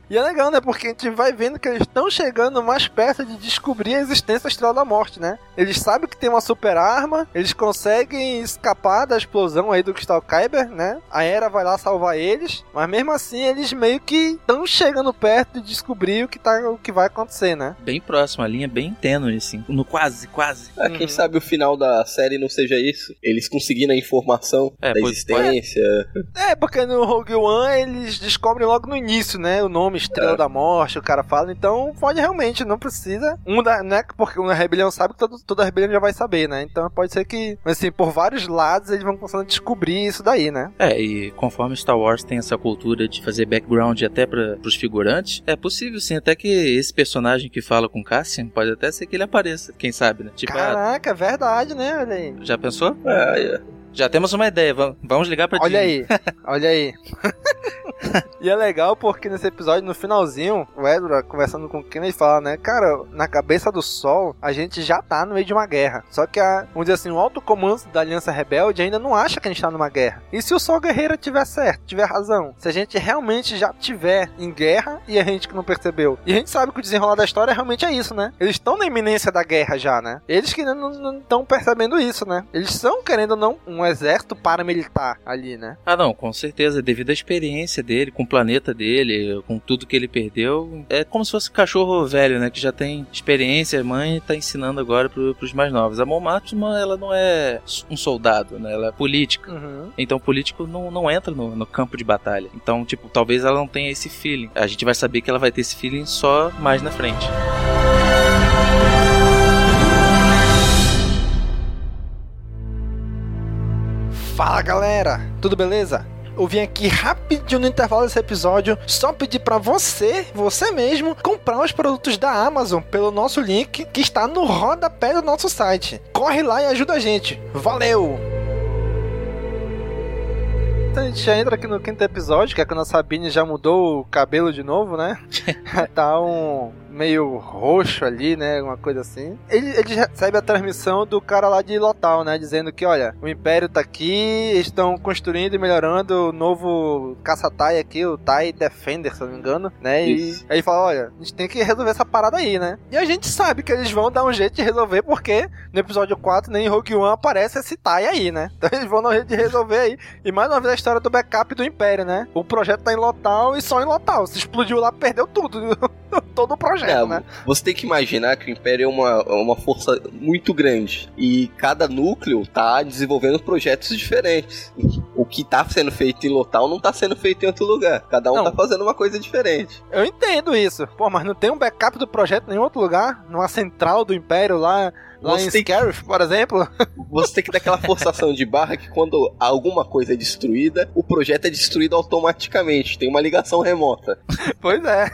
E é legal, né? Porque a gente vai vendo que eles estão chegando mais perto de descobrir a existência da Estrela da Morte, né? Eles sabem que tem uma super arma, eles conseguem escapar da explosão aí do Crystal Kyber, né? A Era vai lá salvar eles, mas mesmo assim eles meio que estão chegando perto de descobrir o que, tá, o que vai acontecer, né? Bem próximo, a linha bem tênue, assim. No quase, quase. Ah, quem uhum. sabe o final da série não seja isso? Eles conseguindo a informação é, da existência. É, porque no Rogue One eles descobrem logo no início, né? Nome Estrela É. da Morte, o cara fala, então pode realmente, não precisa. Um da, né, porque uma rebelião sabe que todo, toda rebelião já vai saber, né? Então pode ser que, assim, por vários lados eles vão começando a descobrir isso daí, né? É, e conforme Star Wars tem essa cultura de fazer background até para os figurantes, é possível sim, até que esse personagem que fala com Cassian pode até ser que ele apareça, quem sabe, né? Tipo, ah, Caraca, é verdade, né? Olha aí. já pensou? É, é. Já temos uma ideia, va- vamos ligar pra Olha Disney. aí, olha aí. e é legal porque nesse episódio, no finalzinho, o Edward conversando com o Ken, ele fala, né, cara, na cabeça do Sol, a gente já tá no meio de uma guerra. Só que, a, vamos dizer assim, o alto comando da Aliança Rebelde ainda não acha que a gente tá numa guerra. E se o Sol Guerreiro tiver certo, tiver razão? Se a gente realmente já tiver em guerra e a gente que não percebeu? E a gente sabe que o desenrolar da história realmente é isso, né? Eles estão na iminência da guerra já, né? Eles que não estão percebendo isso, né? Eles são, querendo ou não, um exército paramilitar ali, né? Ah, não, com certeza. Devido à experiência dele, com o planeta dele, com tudo que ele perdeu. É como se fosse um cachorro velho, né? Que já tem experiência, a mãe tá ensinando agora pro, pros mais novos. A Mon Mothma, ela não é um soldado, né? Ela é política. Uhum. Então, político não, não entra no, no campo de batalha. Então, tipo, talvez ela não tenha esse feeling. A gente vai saber que ela vai ter esse feeling só mais na frente. Fala galera, tudo beleza? Eu vim aqui rapidinho no intervalo desse episódio só pedir pra você, você mesmo, comprar os produtos da Amazon pelo nosso link que está no rodapé do nosso site. Corre lá e ajuda a gente. Valeu! Então a gente já entra aqui no quinto episódio, que é quando a Sabine já mudou o cabelo de novo, né? tá um meio roxo ali, né? Uma coisa assim. Ele, ele recebe a transmissão do cara lá de Lotal, né? Dizendo que, olha, o Império tá aqui, estão construindo e melhorando o novo caça-tai aqui, o Tai Defender, se eu não me engano, né? E Isso. aí fala, olha, a gente tem que resolver essa parada aí, né? E a gente sabe que eles vão dar um jeito de resolver, porque no episódio 4 nem em Rogue One aparece esse Tai aí, né? Então eles vão dar um jeito de resolver aí. E mais uma vez história do backup do Império, né? O projeto tá em Lotal e só em Lotal. Se explodiu lá, perdeu tudo. Todo o projeto, É, né? Você tem que imaginar que o Império é uma, é uma força muito grande. E cada núcleo tá desenvolvendo projetos diferentes. O que tá sendo feito em Lotal não tá sendo feito em outro lugar. Cada um Não. tá fazendo uma coisa diferente. Eu entendo isso. Pô, mas não tem um backup do projeto em nenhum outro lugar? Numa central do Império lá, lá Você em que- Scarif, por exemplo? Você tem que dar aquela forçação de barra que quando alguma coisa é destruída, o projeto é destruído automaticamente. Tem uma ligação remota. pois é.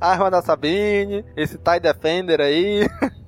A arma da Sabine, esse TIE Defender aí.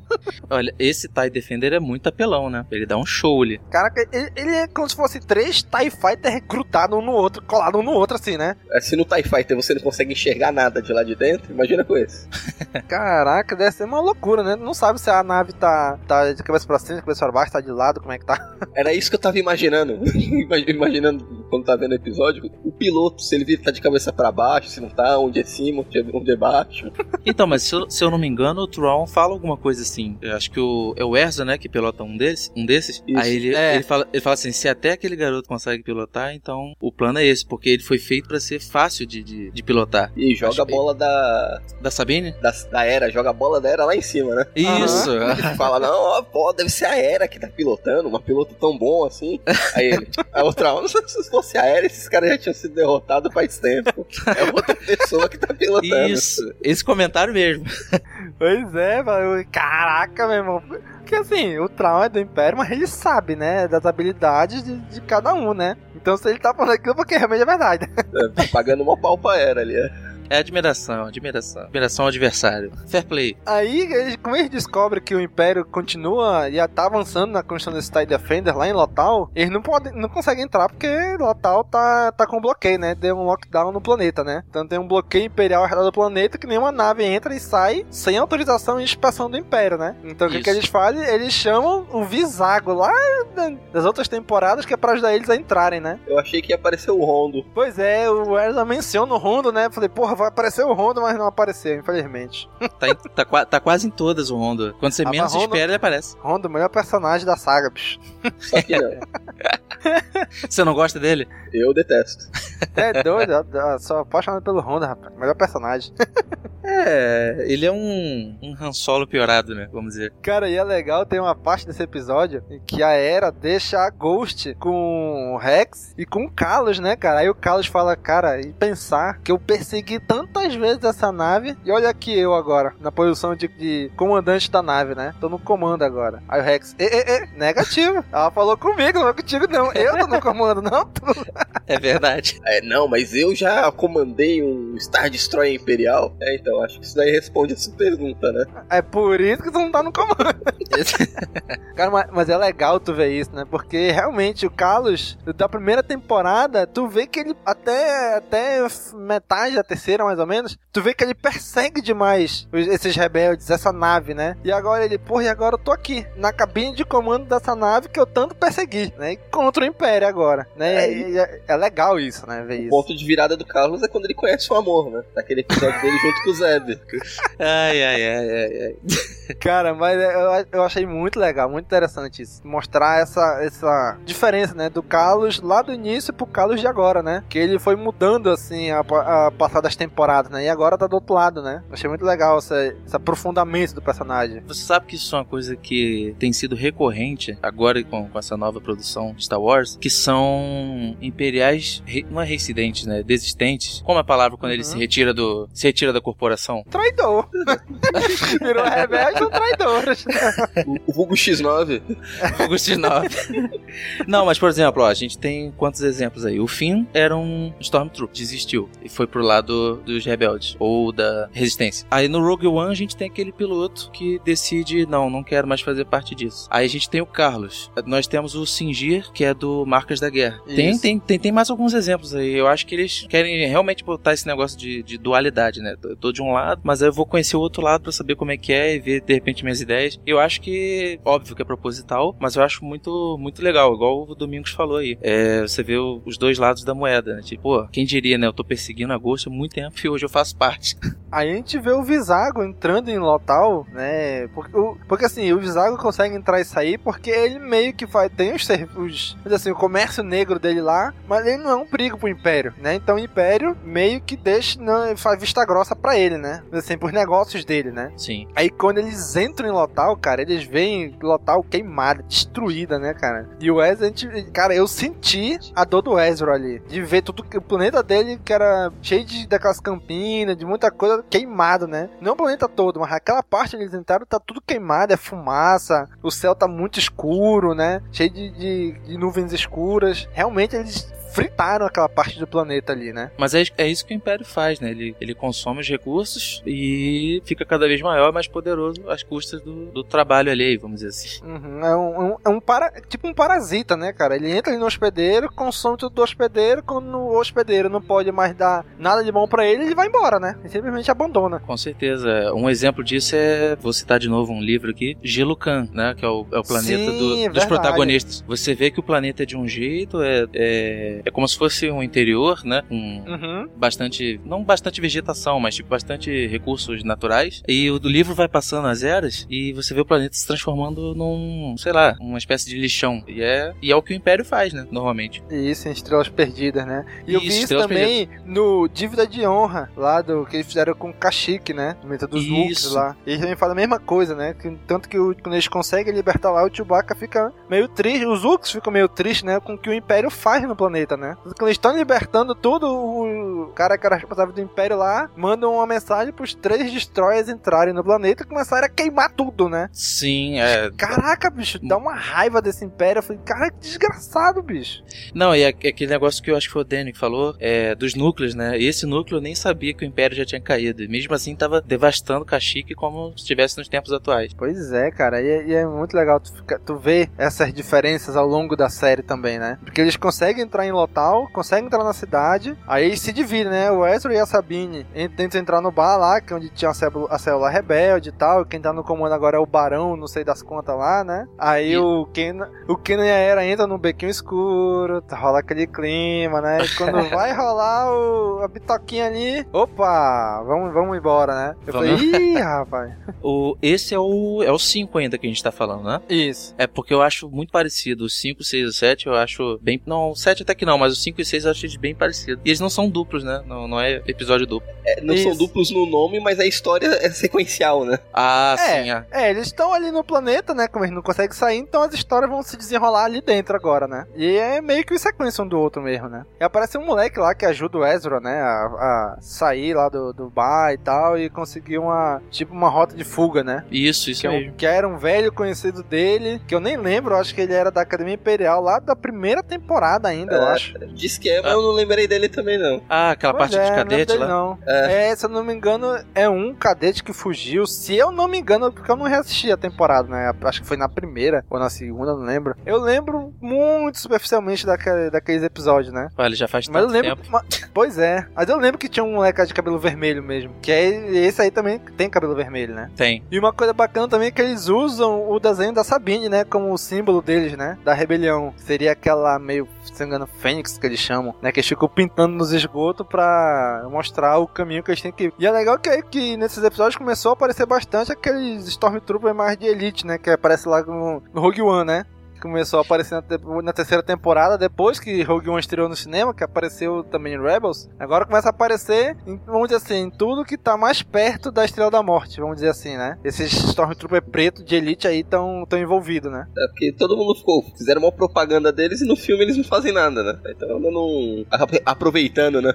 Olha, esse TIE Defender é muito apelão, né? Ele dá um show ali. Caraca, ele, ele é como se fosse três TIE Fighter recrutados um no outro, colados um no outro, assim, né? É, Se no TIE Fighter você não consegue enxergar nada de lá de dentro, imagina com esse. Caraca, deve ser uma loucura, né? Não sabe se a nave tá, tá de cabeça pra cima, de cabeça pra baixo, tá de lado, como é que tá. Era isso que eu tava imaginando. Imag- imaginando quando tava vendo o episódio. O piloto, se ele vir tá de cabeça pra baixo, se não tá, onde é cima, onde é, onde é baixo. Então, mas se eu, se eu não me engano, o Tron fala alguma coisa assim. Eu acho que o, é o Erza, né, que pilota um desses. Um desses. Isso. Aí ele, É. ele, fala, ele fala assim: se até aquele garoto consegue pilotar, então o plano é esse, porque ele foi feito pra ser fácil de, de, de pilotar. E joga Acho a bola da, Da Sabine? da, da Era, joga a bola da Era lá em cima, né? Isso! Ele fala, não, ó, pô, deve ser a Era que tá pilotando, uma piloto tão bom assim. Aí ele, a outra, "Não, se fosse a Era, esses caras já tinham sido derrotados faz tempo. É outra pessoa que tá pilotando. Isso! Esse comentário mesmo. Pois é, mano. Caraca, meu irmão. Porque assim, o Traum é do Império, mas ele sabe, né? Das habilidades de, de cada um, né? Então se ele tá falando aquilo, porque realmente é verdade. É, tá pagando uma pau pra Era ali, é. É admiração, admiração. Admiração ao adversário. Fair play. Aí, eles- como eles descobrem que o Império continua e já tá avançando na construção desse TIE Defender lá em Lotal, eles não podem, não conseguem entrar porque Lotal tá, tá com bloqueio, né? Deu um lockdown no planeta, né? Então tem um bloqueio imperial ao redor do planeta que nenhuma nave entra e sai sem autorização e inspeção do Império, né? Então o que, Isso. que eles fazem? Eles chamam o Visago lá da- das outras temporadas que é pra ajudar eles a entrarem, né? Eu achei que ia aparecer o Rondo. Pois é, o Erza menciona o Rondo, né? Falei, porra, vai aparecer o Rondo, mas não apareceu, infelizmente. Tá, em- tá, tá quase em todas o Rondo. Quando você Ah, menos Rondo- espera, ele aparece. Rondo, o melhor personagem da saga, bicho. Só. Você não gosta dele? Eu detesto. É doido, eu- eu sou apaixonado pelo Honda, rapaz. Melhor personagem. É, ele é um, um Han Solo piorado, né? Vamos dizer. Cara, e é legal, tem uma parte desse episódio em que a Era deixa a Ghost com o Rex e com o Carlos, né, cara? Aí o Carlos fala, cara, e pensar que eu persegui tantas vezes essa nave e olha aqui eu agora, na posição de, de comandante da nave, né? Tô no comando agora. Aí o Rex, e, e, e, negativo. Ela falou comigo, não é contigo não. Eu tô no comando, não tu. É verdade. É, não, mas eu já comandei um Star Destroyer Imperial. É, então, acho que isso daí responde essa pergunta, né? É por isso que tu não tá no comando. Cara, mas, mas, é legal tu ver isso, né? Porque realmente o Carlos, da primeira temporada, tu vê que ele, até, até metade da terceira, mais ou menos, tu vê que ele persegue demais esses rebeldes, essa nave, né? E agora ele, porra, e agora eu tô aqui, na cabine de comando dessa nave que eu tanto persegui, né? Contra o Império agora, né? É, é, é legal isso, né? Ver o isso. ponto de virada do Carlos é quando ele conhece o amor, né? Naquele episódio dele junto com o Zeb. ai, ai, ai, ai, ai. Cara, mas eu, eu achei muito legal, muito interessante isso. Mostrar essa, essa diferença, né? Do Carlos lá do início pro Carlos de agora, né? Que ele foi mudando, assim, a, a passar das temporadas, né? E agora tá do outro lado, né? Achei muito legal esse, esse aprofundamento do personagem. Você sabe que isso é uma coisa que tem sido recorrente agora com, com essa nova produção de Star Wars, que são imperiais, não é reincidentes, né? Desistentes. Como é a palavra quando uhum. ele se retira do. se retira da corporação? Traidor. Virou rebelde ou traidor. o Vulgo X9. Vulgo X9. não, mas por exemplo, ó, a gente tem quantos exemplos aí? O Finn era um Stormtrooper, desistiu e foi pro lado dos rebeldes ou da resistência. Aí no Rogue One a gente tem aquele piloto que decide, não, não quero mais fazer parte disso. Aí a gente tem o Carlos. Nós temos o Singir, que é do Marcas da Guerra. Tem, tem, tem, tem mais alguns exemplos aí. Eu acho que eles querem realmente botar esse negócio de, de dualidade, né? Eu tô de um lado, mas eu vou conhecer o outro lado para saber como é que é e ver de repente minhas ideias. Eu acho que, óbvio que é proposital, mas eu acho muito, muito legal, igual o Domingos falou aí. É, você vê os dois lados da moeda, né? Tipo, pô, quem diria, né? Eu tô perseguindo a Ghost há muito tempo e hoje eu faço parte. Aí a gente vê o Visago entrando em Lotal, né? Porque, porque assim, o Visago consegue entrar e sair porque ele meio que faz, tem os, os assim, o comércio negro dele lá, mas ele não é um perigo pro Império, né? Então o Império meio que deixa, não, faz vista grossa para ele, né? Assim, pros negócios dele, né? Sim. Aí quando eles entram em Lotal, cara, eles veem Lotal queimada, destruída, né, cara? E o Ezra, a gente, cara, eu senti a dor do Ezra ali, de ver tudo que o planeta dele que era cheio de campinas, de muita coisa queimado, né? Não o planeta todo, mas aquela parte onde eles entraram tá tudo queimado, é fumaça, o céu tá muito escuro, né? Cheio de, de, de nuvens escuras. Realmente eles fritaram aquela parte do planeta ali, né? Mas é, é isso que o Império faz, né? Ele, ele consome os recursos e fica cada vez maior, mais poderoso às custas do, do trabalho alheio, vamos dizer assim. Uhum, é um, é um para, tipo um parasita, né, cara? Ele entra ali no hospedeiro, consome tudo do hospedeiro, quando o hospedeiro não pode mais dar nada de bom para ele, ele vai embora, né? Ele simplesmente abandona. Com certeza. Um exemplo disso é, vou citar de novo um livro aqui, Gelo Khan, né? Que é o, é o planeta Sim, do, dos protagonistas. Você vê que o planeta é de um jeito, é, é é como se fosse um interior, né? Com uhum. bastante. Não bastante vegetação, mas tipo bastante recursos naturais. E o do livro vai passando as eras e você vê o planeta se transformando num, sei lá, uma espécie de lixão. E é, e é o que o Império faz, né? Normalmente. Isso, em Estrelas Perdidas, né? E eu vi isso também Perdidas. no Dívida de Honra, lá do que eles fizeram com o Kashyyyk, né? No momento dos Wooks Isso. lá. E eles também falam a mesma coisa, né? Que, tanto que o, quando eles conseguem libertar lá, o Chewbacca fica meio triste. Os Wooks ficam meio tristes, né? Com o que o Império faz no planeta, né? Quando eles estão libertando tudo, o cara que era responsável do Império lá manda uma mensagem pros três destroyers entrarem no planeta e começarem a queimar tudo, né? Sim, é. Caraca, bicho, dá uma raiva desse Império. Eu falei, cara, que desgraçado, bicho. Não, e aquele negócio que eu acho que foi o Danny que falou, é, dos núcleos, né? E esse núcleo eu nem sabia que o Império já tinha caído. E mesmo assim tava devastando Kashyyyk como se estivesse nos tempos atuais. Pois é, cara, e, é- e é muito legal tu, fica- tu ver essas diferenças ao longo da série também, né? Porque eles conseguem entrar em Lotal, conseguem entrar na cidade, aí se dividem, né? O Ezra e a Sabine en- tentam entrar no bar lá, que é onde tinha a célula, a célula rebelde e tal, quem tá no comando agora é o Barão, não sei das contas lá, né? Aí o Ken, o Ken e a Era entram no bequinho escuro, tá- rola aquele clima, né? E quando vai rolar o, a bitoquinha ali, opa, vamos, vamos embora, né? Eu Vamos. falei, ih, rapaz. O, esse é o é o 5 ainda que a gente tá falando, né? Isso. É porque eu acho muito parecido. O 5, 6 e o 7 eu acho bem. Não, o 7 até que não. mas o 5 e 6 eu achei bem parecido. E eles não são duplos, né? Não, não é episódio duplo. É, não são duplos no nome, mas a história é sequencial, né? Ah, É, sim, é. é, eles estão ali no planeta, né? Como eles não conseguem sair, então as histórias vão se desenrolar ali dentro agora, né? E é meio que em sequência um do outro mesmo, né? E aparece um moleque lá que ajuda o Ezra, né? A, a sair lá do, do bar e tal e conseguir uma, tipo, uma rota de fuga, né? Isso, isso Que, é um- mesmo. que era um velho conhecido dele, que eu nem lembro, acho que ele era da Academia Imperial lá da primeira temporada ainda, eu É, acho. Diz que é, mas eu não lembrei dele também, não. Ah, aquela Pois parte é, não lembro cadetes dele, lá. Não. É. se eu não me engano, é um cadete que fugiu. Se eu não me engano, porque eu não reassisti a temporada, né? Acho que foi na primeira ou na segunda, não lembro. Eu lembro muito superficialmente daquele, daqueles episódios, né? Olha, já faz Mas eu tanto lembro. tempo. Pois é. Mas eu lembro que tinha um moleque de cabelo vermelho mesmo. Que é esse aí também tem cabelo vermelho, né? Tem. E uma coisa bacana também é que eles usam o desenho da Sabine, né? Como o símbolo deles, né? Da rebelião. Seria aquela meio, se não me engano, fênix que eles chamam, né? Que eles ficam pintando nos esgotos pra mostrar o caminho que eles têm que ir. E é legal que, que nesses episódios começou a aparecer bastante aqueles Stormtroopers mais de elite, né? Que aparece lá no, no Rogue One, né? Começou a aparecer na, na terceira temporada, depois que Rogue One estreou no cinema, que apareceu também em Rebels. Agora começa a aparecer, em, vamos dizer assim, em tudo que tá mais perto da Estrela da Morte, vamos dizer assim, né? Esses Stormtrooper preto de elite aí estão tão envolvidos, né? É porque todo mundo ficou, fizeram uma propaganda deles e no filme eles não fazem nada, né? Então não. apro- aproveitando, né?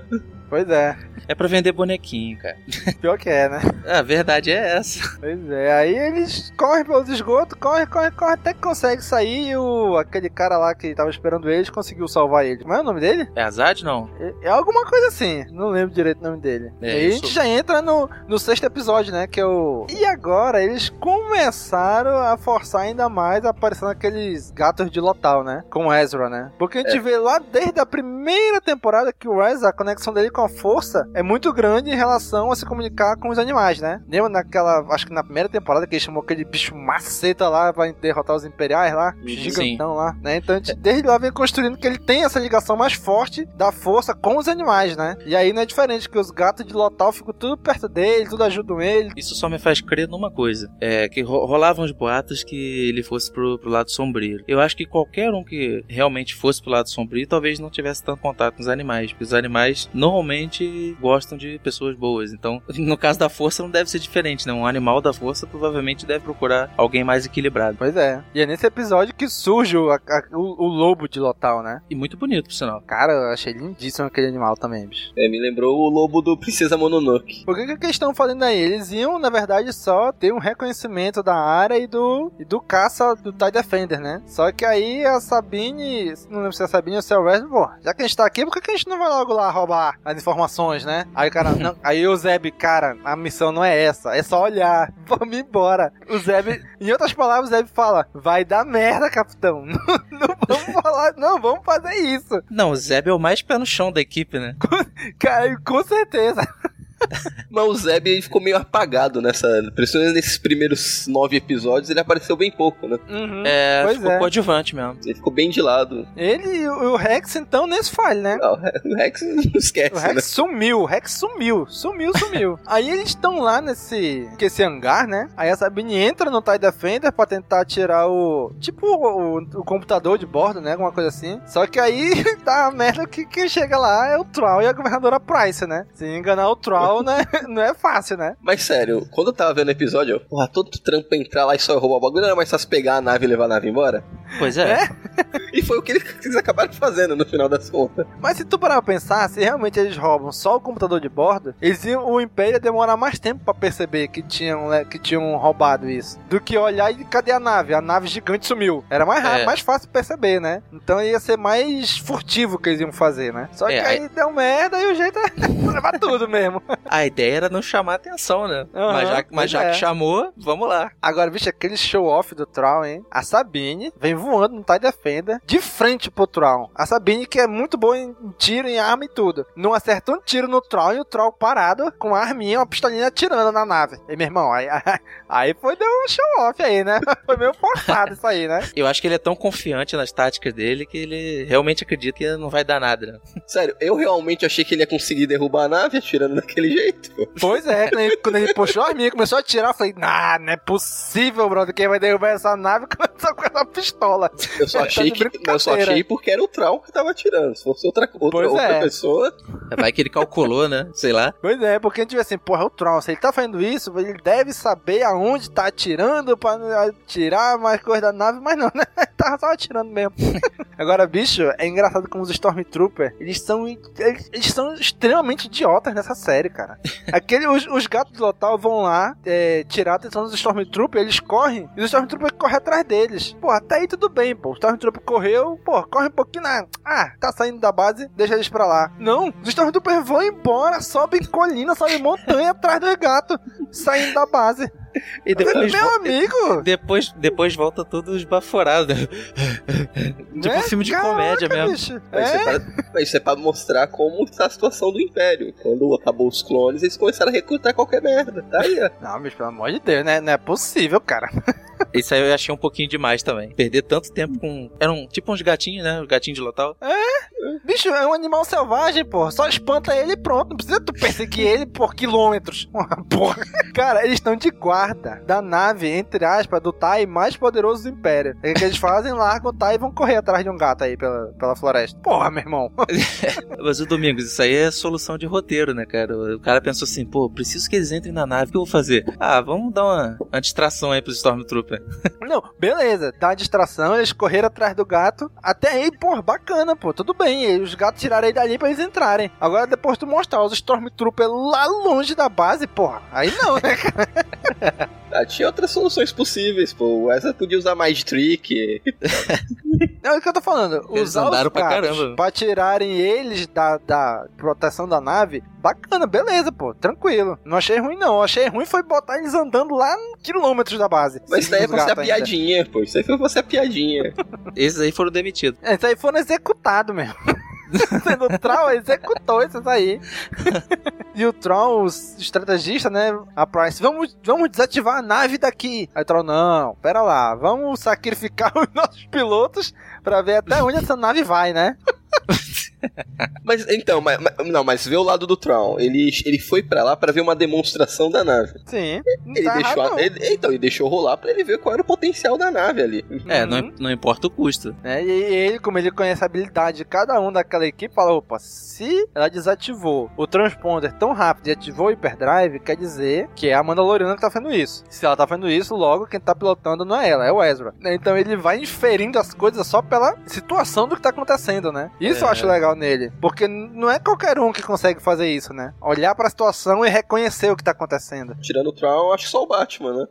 Pois é, É pra vender bonequinho, cara. pior que é, né? A verdade é essa. Pois é, aí eles correm pelos esgotos, correm, correm, correm, até que consegue sair e o, aquele cara lá que tava esperando eles conseguiu salvar ele. Como é o nome dele? É Azad, não? É, é alguma coisa assim, não lembro direito o nome dele. É, e aí a isso. gente já entra no, no sexto episódio, né? Que é o. E agora eles começaram a forçar ainda mais aparecendo aqueles gatos de Lotal, né? Com o Ezra, né? Porque a gente É. vê lá desde a primeira temporada que o Ezra, a conexão dele com a força é muito grande em relação a se comunicar com os animais, né? Lembra naquela. Acho que na primeira temporada que ele chamou aquele bicho maceta lá pra derrotar os imperiais lá? Sim. Gigantão lá, né? Então a gente, desde lá vem construindo que ele tem essa ligação mais forte da força com os animais, né? E aí não é diferente, que os gatos de Lotal ficam tudo perto dele, tudo ajudam ele. Isso só me faz crer numa coisa. É que ro- rolavam os boatos que ele fosse pro, pro lado sombrio. Eu acho que qualquer um que realmente fosse pro lado sombrio talvez não tivesse tanto contato com os animais. Porque os animais normalmente gostam de pessoas boas. Então, no caso da força, não deve ser diferente, né? Um animal da força provavelmente deve procurar alguém mais equilibrado. Pois é. E é nesse episódio que surge o, a- o, o lobo de Lotal, né? E muito bonito, por sinal. Cara, eu achei lindíssimo aquele animal também, bicho. É, me lembrou o lobo do Princesa Mononoke. Por que, que, eles estão fazendo aí? Eles iam, na verdade, só ter um reconhecimento da área e do, e do caça do TIE Defender, né? Só que aí a Sabine, não lembro se é a Sabine ou se é o Red, pô, já que a gente tá aqui, por que, que a gente não vai logo lá roubar as informações, né? Aí o cara, não, aí o Zeb, cara, a missão não é essa, é só olhar, vamos embora. O Zeb, em outras palavras, o Zeb fala, vai dar merda, capitão, não, não vamos falar, não, vamos fazer isso. Não, o Zeb é o mais pé no chão da equipe, né? Cara, com certeza. Mas o Zeb ele ficou meio apagado nessa. Principalmente nesses primeiros nove episódios, ele apareceu bem pouco, né? Uhum. É, Pois ficou é. coadjuvante mesmo. Ele ficou bem de lado. Ele e o Rex, então, nesse falha, né? Não, o Rex não esquece, O Rex né? sumiu, o Rex sumiu, sumiu, sumiu. Aí eles estão lá nesse que esse hangar, né? Aí a Sabine entra no TIE Defender pra tentar tirar o. Tipo o, o computador de bordo, né? Alguma coisa assim. Só que aí dá a merda que quem chega lá é o Troll e a governadora Price, né? Se enganar o Troll, né? Não é fácil, né? Mas sério, quando eu tava vendo o episódio, eu, porra, todo trampo pra entrar lá e só roubar o bagulho, não era mais fácil pegar a nave e levar a nave embora? Pois é. E foi o que eles acabaram fazendo no final das contas. Mas se tu parar pra pensar, se realmente eles roubam só o computador de bordo, eles iam, o Império ia demorar mais tempo pra perceber que tinham, né, que tinham roubado isso. Do que olhar e cadê a nave? A nave gigante sumiu. Era mais rápido, É. mais fácil perceber, né? Então ia ser mais furtivo que eles iam fazer, né? Só que É, aí deu merda e o jeito é levar tudo mesmo. A ideia era não chamar atenção, né? Aham, mas já, mas já é. que chamou, vamos lá. Agora, bicho, aquele show-off do Troll, hein? A Sabine vem voando no TIE Defender de frente pro Troll. A Sabine, que é muito boa em tiro, em arma e tudo. Não acerta um tiro no Troll e o Troll parado com a arminha, uma pistolinha atirando na nave. E, meu irmão, aí, aí foi deu um show-off aí, né? Foi meio forçado isso aí, né? Eu acho que ele é tão confiante nas táticas dele que ele realmente acredita que não vai dar nada, né? Sério, eu realmente achei que ele ia conseguir derrubar a nave atirando daquele jeito. pô. Pois é, quando ele, quando ele puxou a arminha e começou a atirar, eu falei, ah, não é possível, brother, quem vai derrubar essa nave começou com a pistola. Eu só Tá achei de que. Eu só achei porque era o Trau que tava atirando. Se fosse outra, outra, Pois outra é. pessoa. Vai que ele calculou, né? Sei lá. Pois é, porque a gente vê assim, porra, é o Tron, se ele tá fazendo isso, ele deve saber aonde tá atirando pra atirar mais coisa da nave, mas não, né? Tava só atirando mesmo. Agora, bicho, é engraçado como os Stormtroopers, eles são, eles, eles são extremamente idiotas nessa série, cara. Aquele, os, os gatos de Lotal vão lá é, tirar a atenção dos Stormtroopers, eles correm, e os Stormtroopers correm atrás deles. Pô, até aí tudo bem, pô. O Stormtrooper correu, pô, corre um pouquinho na... Ah, tá saindo da base, deixa eles pra lá. Não, os Stormtroopers vão embora, sobem colina, sobem montanha atrás dos gatos, saindo da base. E depois, Meu vol- amigo! depois, depois volta todos baforados. tipo Né? filme de Caraca, comédia mesmo. bicho. Mas Isso, é É? pra, mas isso é pra mostrar como tá a situação do Império. Quando acabou os clones, eles começaram a recrutar qualquer merda. Tá aí, ó. Não, bicho, pelo amor de Deus, né? Não é possível, cara. Isso aí eu achei um pouquinho demais também. Perder tanto tempo com. Eram tipo uns gatinhos, né? Os gatinhos de Lotal. Bicho, é um animal selvagem, pô. Só espanta ele e pronto. Não precisa tu perseguir ele por quilômetros. Porra. Cara, eles estão de guarda da nave, entre aspas, do Tai mais poderoso do Império. O que eles fazem? Largam o Tai e vão correr atrás de um gato aí pela, pela floresta. Porra, meu irmão. Mas o Domingos, isso aí é solução de roteiro, né, cara? O cara pensou assim, pô, preciso que eles entrem na nave, o que eu vou fazer? Ah, vamos dar uma, uma distração aí pros Stormtrooper. Não, beleza, dá uma distração, eles correram atrás do gato. Até aí, pô, bacana, pô, tudo bem. e Os gatos tiraram ele dali pra eles entrarem. Agora, depois tu mostrar os Stormtroopers lá longe da base, porra, aí não, né, cara? Ah, tinha outras soluções possíveis, pô. O Wesley podia usar mais trick. É o que eu tô falando. Eles usar andaram os pra gatos caramba. pra tirarem eles da, da proteção da nave, bacana, beleza, pô, tranquilo. Não achei ruim, não. Achei ruim foi botar eles andando lá quilômetros da base. Mas isso daí é Gatos ainda. piadinha, pô. Isso aí foi ser a piadinha. Esses aí foram demitidos. É, Isso aí foram executados mesmo. Sendo o Troll executou esses aí. e o Troll, o estrategista, né? A Price, vamos, vamos desativar a nave daqui. Aí o Troll, não, pera lá, vamos sacrificar os nossos pilotos pra ver até onde essa nave vai, né? Mas então, mas, mas- não, mas vê o lado do Tron. Ele, ele foi pra lá pra ver uma demonstração da nave. Sim. Não Ele tá deixou, errado, a- ele- então, ele deixou rolar pra ele ver qual era o potencial da nave ali. É, Uhum. não, não importa o custo. né? E ele, como ele conhece a habilidade de cada um daquela equipe, fala: opa, se ela desativou o transponder tão rápido e ativou o hyperdrive, quer dizer que é a Mandaloriana que tá fazendo isso. Se ela tá fazendo isso, logo quem tá pilotando não é ela, é o Ezra. Então ele vai inferindo as coisas só pela situação do que tá acontecendo, né? Isso eu É. acho legal nele. Porque não é qualquer um que consegue fazer isso, né? Olhar pra situação e reconhecer o que tá acontecendo. Tirando o Tron, acho que só o Batman, né?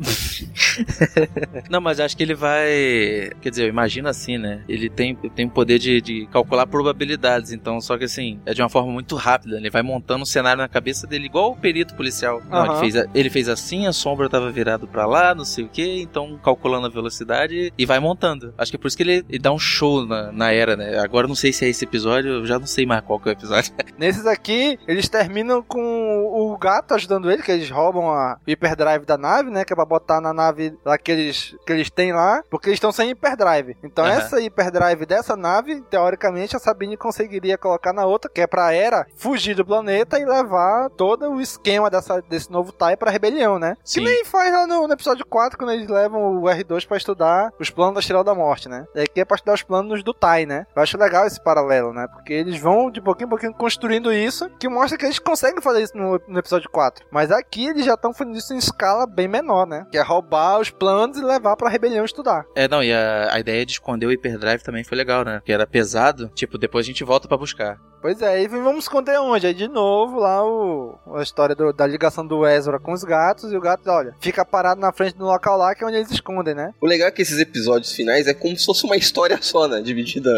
Não, mas acho que ele vai. Quer dizer, eu imagino assim, né? Ele tem, tem o poder de, de calcular probabilidades, então, só que assim, é de uma forma muito rápida. Ele vai montando um cenário na cabeça dele, igual o perito policial. Não, ele, Aham. fez, a- ele fez assim, a sombra tava virado pra lá, não sei o que, então calculando a velocidade e vai montando. Acho que é por isso que ele, ele dá um show na, na era, né? Agora eu não sei se é esse episódio, eu já não sei mais qual que é o episódio. Nesses aqui, eles terminam com o gato ajudando ele, que eles roubam a o hyperdrive da nave, né? Que é pra botar na nave lá que eles, que eles têm lá, porque eles estão sem hyperdrive. Então, Aham. essa hyperdrive dessa nave, teoricamente, a Sabine conseguiria colocar na outra, que é pra Era fugir do planeta e levar todo o esquema dessa, desse novo TIE pra rebelião, né? Sim. Que nem faz lá no, no episódio 4, quando eles levam o R2 pra estudar os planos da Estrela da Morte, né? E aqui é pra estudar os planos do TIE, né? Eu acho legal esse paralelo, né? Porque eles vão de pouquinho em pouquinho construindo isso, que mostra que eles conseguem fazer isso no, no episódio 4. Mas aqui eles já estão fazendo isso em escala bem menor, né? Que é roubar os planos e levar pra rebelião estudar. É, não, e a, a ideia de esconder o hyperdrive também foi legal, né? Que era pesado, tipo, depois a gente volta pra buscar. Pois é, e vamos esconder onde? Aí de novo lá o, a história do- da ligação do Ezra com os gatos, e o gato, olha, fica parado na frente do local lá que é onde eles escondem, né? O legal é que esses episódios finais é como se fosse uma história só, né? Dividida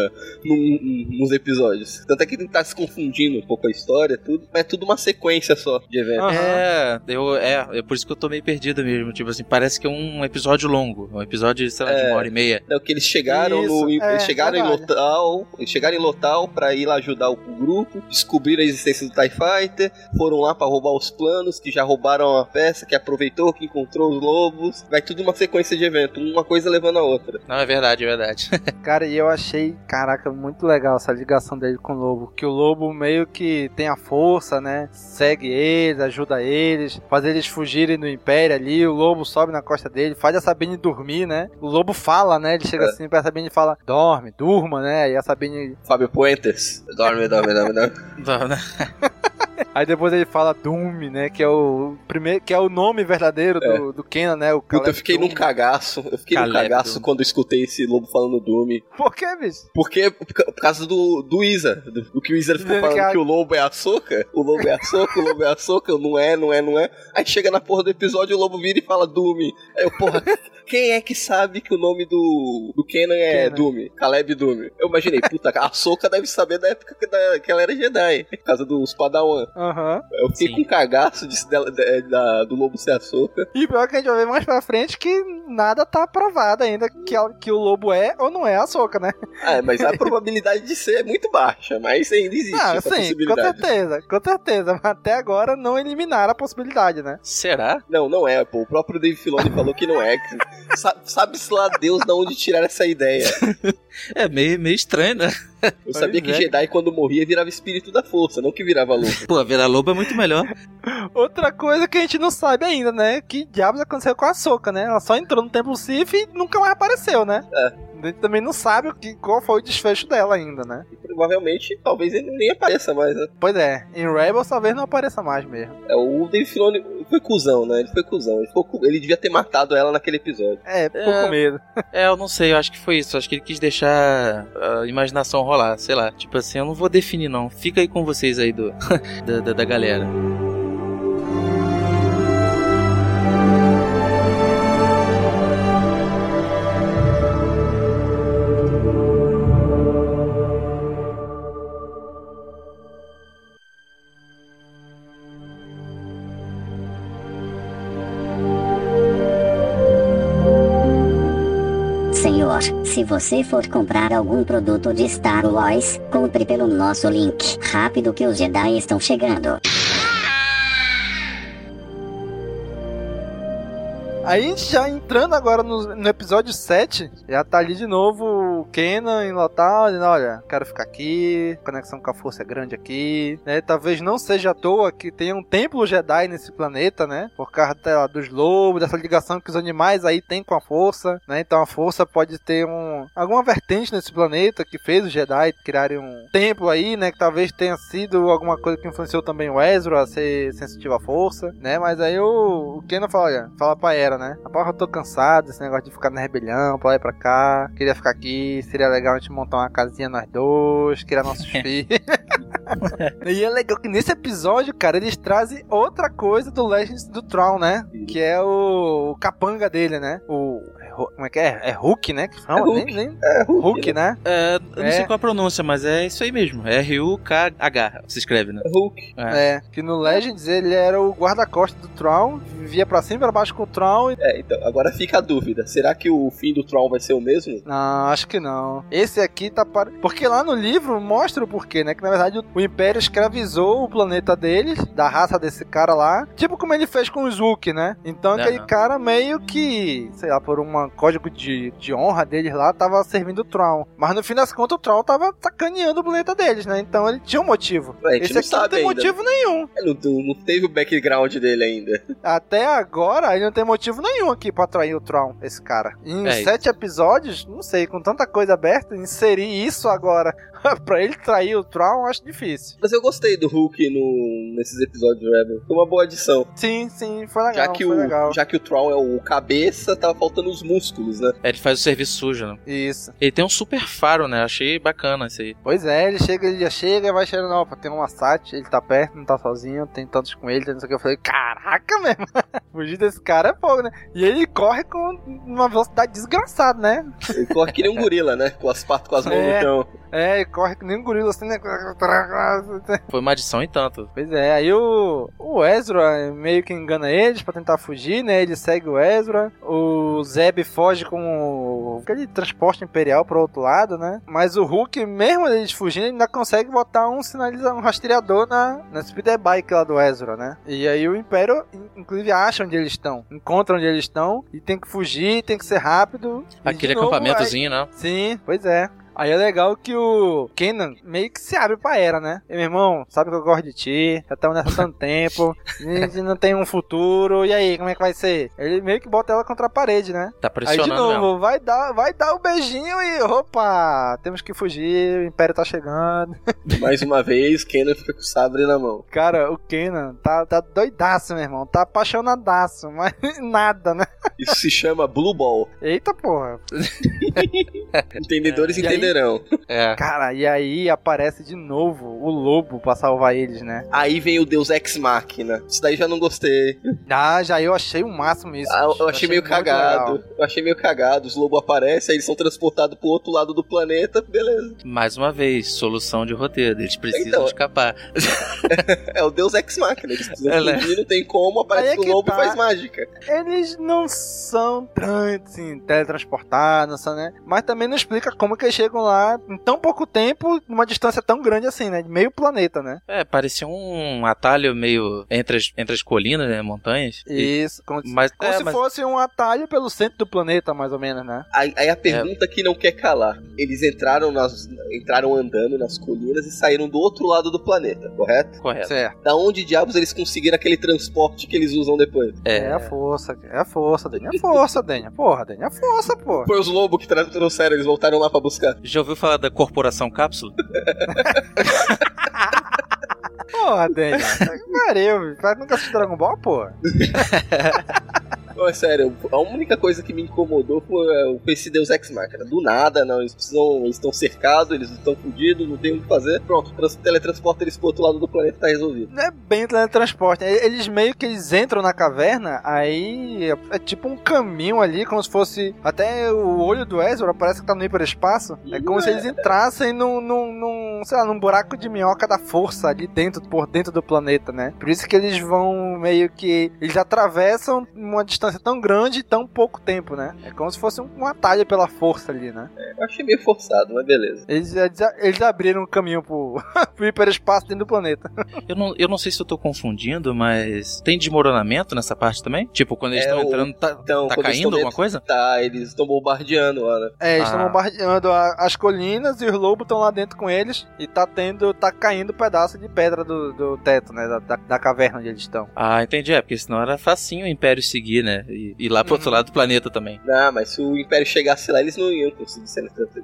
num- nos episódios. Tanto é que ele tá se confundindo um pouco a história, tudo, mas é tudo uma sequência só de eventos. Aham. É, eu, é, é por isso que eu tô meio perdido mesmo. Tipo assim, parece que é um episódio longo. Um episódio, sei lá, de É. uma hora e meia. É o que eles chegaram Isso, no. é, eles chegaram em. Lotal. Eles chegaram em Lotal pra ir lá ajudar o grupo, descobriram a existência do TIE Fighter, foram lá pra roubar os planos, que já roubaram a peça, que aproveitou, que encontrou os lobos. Vai tudo uma sequência de eventos, uma coisa levando a outra. Não, é verdade, é verdade. Cara, e eu achei, caraca, muito legal essa ligação dele com o Lobo. Que o Lobo meio que tem a força, né? Segue eles, ajuda eles, faz eles fugirem do Império ali. O, lobo sobe na costa dele, faz a Sabine dormir, né? O lobo fala, né? Ele chega É. assim pra Sabine e fala, dorme, durma, né? E a Sabine. Fábio Puentes. Dorme, dorme, dorme, dorme. Não, né? Aí depois ele fala Doom, né? Que é o primeiro, que é o nome verdadeiro do, do Kenan, né? O Puta, eu fiquei num Doom. cagaço. Eu fiquei num Caleb cagaço Doom. quando eu escutei esse lobo falando Doom. Por que, bicho? Porque, por ca- por causa do, do Weezer. Do, do que o Weezer ficou falando que a- que o lobo é a soca. O lobo é a soca, o lobo é a soca. Não é, não é, não é. Aí chega na porra do episódio o lobo vira e fala Doom. Aí eu, porra, quem é que sabe que o nome do, do Kenan é Kenan. Doom? Caleb Doom. Eu imaginei, puta, a soca deve saber da época que, da- que ela era Jedi. Por causa dos Padawan. Aham. Eu fiquei Sim. com cagaço de, dela- da- da- do lobo ser a soca. E pior que a gente vai ver mais pra frente que nada tá provado ainda que, a- que o lobo é ou não é a soca, né? Ah, mas a probabilidade de ser é muito baixa, mas ainda existe Ah, essa sim, com possibilidade. certeza, com certeza. Mas até agora não eliminaram a possibilidade, né? Será? Não, não é, pô. O próprio Dave Filoni falou que não é. que Sabe-se lá Deus de onde tirar essa ideia. É meio, meio estranho, né? Eu sabia Pois que é. Jedi, quando morria, virava espírito da força, não que virava louco. Pô, virar lobo é muito melhor. Outra coisa que a gente não sabe ainda, né? Que diabos aconteceu com a Soca, né? Ela só entrou no Templo Sif e nunca mais apareceu, né? É. A gente também não sabe o que, qual foi o desfecho dela ainda, né? E provavelmente, talvez ele nem apareça mais, né? Pois é, em Rebels talvez não apareça mais mesmo. É, o Dave Filoni foi cuzão, né? Ele foi cuzão. Ele, ficou ele devia ter matado ela naquele episódio. É, ficou É. com medo. É, eu não sei, eu acho que foi isso. Acho que ele quis deixar a imaginação rolar, sei lá. Tipo assim, eu não vou definir, não. Fica aí com vocês aí do, da, da, da galera. Se você for comprar algum produto de Star Wars, compre pelo nosso link. Rápido que os Jedi estão chegando. Aí já entrando agora no, no episódio 7, já tá ali de novo Kenan em Lotal, dizendo, olha, quero ficar aqui, conexão com a força é grande aqui, né? Talvez não seja à toa que tenha um templo Jedi nesse planeta, né? Por causa lá, dos lobos, dessa ligação que os animais aí têm com a força, né? Então a força pode ter um alguma vertente nesse planeta que fez os Jedi criarem um templo aí, né? Que talvez tenha sido alguma coisa que influenciou também o Ezra a ser sensitivo à força, né? Mas aí o, o Kenan fala, olha, fala pra Era, né? A porra, eu tô cansado desse negócio de ficar na rebelião, pra lá e pra cá. Queria ficar aqui, seria legal a gente montar uma casinha nós dois, criar nossos filhos. e é legal que nesse episódio, cara, eles trazem outra coisa do Legends do Tron, né? Que é o, o capanga dele, né? O. Como é que é? É Hulk, né? Que fala? É Hulk. Nem, nem- É, Hulk, Hulk, né? É, eu não É. sei qual a pronúncia, mas é isso aí mesmo. É R-U-K-H, se escreve, né? Hulk. É. É, que no Legends ele era o guarda-costas do Tron, vivia pra cima e pra baixo com o Tron. E... É, então, agora fica a dúvida. Será que o fim do Tron vai ser o mesmo? Não, acho que não. Esse aqui tá para. Porque lá no livro mostra o porquê, né? Que na verdade o- Império escravizou o planeta deles, da raça desse cara lá. Tipo como ele fez com o Zuki, né? Então aquele Aham. cara meio que, sei lá, por um código de, de honra deles lá, tava servindo o Tron. Mas no fim das contas o Tron tava sacaneando o planeta deles, né? Então ele tinha um motivo. A gente Esse não aqui não tem ainda. motivo nenhum. É, Não, não- teve o background dele ainda. Até agora, ele não tem motivo nenhum aqui pra atrair o Tron, esse cara. Em É, sete episódios, não sei, com tanta coisa aberta, inserir isso agora pra ele trair o Tron, eu acho difícil. Mas eu gostei do Hulk no, nesses episódios do Rebel. Foi uma boa adição. Sim, sim, foi legal. Já que, foi o, legal. já que o Tron é o cabeça, tava faltando os músculos, né? É, ele faz o serviço sujo, né? Isso. Ele tem um super faro, né? Achei bacana isso aí. Pois é, ele chega, ele já chega e vai cheirando, opa, tem uma SAT, ele tá perto, não tá sozinho, tem tantos com ele, tem não sei o que. Eu falei, caraca mesmo, fugir desse cara é fogo, né? E ele corre com uma velocidade desgraçada, né? Ele corre que nem um gorila, né? Com as patas com as mãos É. no chão. É, corre que nem um gorila assim, né? Foi uma adição e tanto. Pois é, aí o, o Ezra meio que engana eles pra tentar fugir, né? Ele segue o Ezra. O Zeb foge com o, aquele transporte imperial pro outro lado, né? Mas o Hulk, mesmo eles fugindo, ainda consegue botar um sinalizador, um rastreador na, na speeder bike lá do Ezra, né? E aí o Império, in- inclusive, acha onde eles estão, encontra onde eles estão e tem que fugir, tem que ser rápido. Aquele novo, acampamentozinho, né? Sim, pois é. Aí é legal que o Kenan meio que se abre pra Era, né? E, meu irmão, sabe que eu gosto de ti, já estamos nessa tanto tempo, a gente não tem um futuro, e aí, como é que vai ser? Ele meio que bota ela contra a parede, né? Tá Aí pressionando de novo, mesmo. vai dar, vai dar o beijinho e opa, temos que fugir, o Império tá chegando. Mais uma vez, Kenan fica com o sabre na mão. Cara, o Kenan tá, tá doidaço, meu irmão, tá apaixonadaço, mas nada, né? Isso se chama Blue Ball. Eita porra. Entendedores É, entenderão. É. Cara, e aí aparece de novo o lobo pra salvar eles, né? Aí vem o Deus Ex Machina. Isso daí já não gostei. Ah, já eu achei o máximo isso. Ah, eu, bicho. eu achei meio cagado. legal. Eu achei meio cagado. Os lobos aparecem, aí eles são transportados pro outro lado do planeta, beleza. Mais uma vez, solução de roteiro. Eles precisam Então, escapar. É o Deus Ex Machina. Eles precisam Ela é. fugir, não tem como, aparece é o lobo tá. e faz mágica. Eles não são tão, assim, teletransportados, né? Mas também não explica como que eles chegam lá em tão pouco tempo, numa distância tão grande assim, né? De meio planeta, né? É, parecia um atalho meio entre as, entre as colinas, né? Montanhas. E- Isso, como, mas, como é, se mas- fosse um atalho pelo centro do planeta, mais ou menos, né? Aí, aí a pergunta que não quer calar. Eles entraram nas, entraram andando nas colinas e saíram do outro lado do planeta, correto? Correto. Certo. Da onde diabos eles conseguiram aquele transporte que eles usam depois? É, a força, é a força, Dani. É a força, Dani. Porra, Dani, é a força, pô. Foi os lobos que trouxeram, eles voltaram lá pra buscar. Já ouviu falar da Corporação Cápsula? Porra, Dani. Que Pariu, nunca assistiu Dragon Ball, pô? Não, é sério, a única coisa que me incomodou foi, é, foi esse Deus Ex Machina. Do nada, não, eles precisam. Eles estão cercados, eles estão fodidos, não tem o que fazer. Pronto, trans, teletransporta eles pro outro lado do planeta tá resolvido. Não é bem teletransporte. né? Eles meio que eles entram na caverna, aí é, é tipo um caminho ali, como se fosse. Até o olho do Ezra parece que tá no hiperespaço. É como se eles entrassem num, num, num, sei lá, num buraco de minhoca da força ali dentro, por dentro do planeta, né? Por isso que eles vão meio que. Eles atravessam uma distância tão grande em tão pouco tempo, né? É como se fosse um, um atalho pela força ali, né? Eu achei meio forçado, mas beleza. Eles, eles, eles abriram um caminho pro, pro hiperespaço dentro do planeta. Eu não, eu não sei se eu tô confundindo, mas tem desmoronamento nessa parte também? Tipo, quando eles É, estão o- entrando, tá, Então, tá caindo alguma dentro- coisa? Tá, eles estão bombardeando lá, né? É, eles estão Ah. bombardeando a- as colinas e os lobos estão lá dentro com eles e tá tendo, tá caindo pedaço de pedra do, do teto, né? Da, da, da caverna onde eles estão. Ah, entendi. É, porque senão era facinho o Império seguir, né? E ir lá pro outro lado do planeta também. Não, mas se o Império chegasse lá, eles não iam conseguir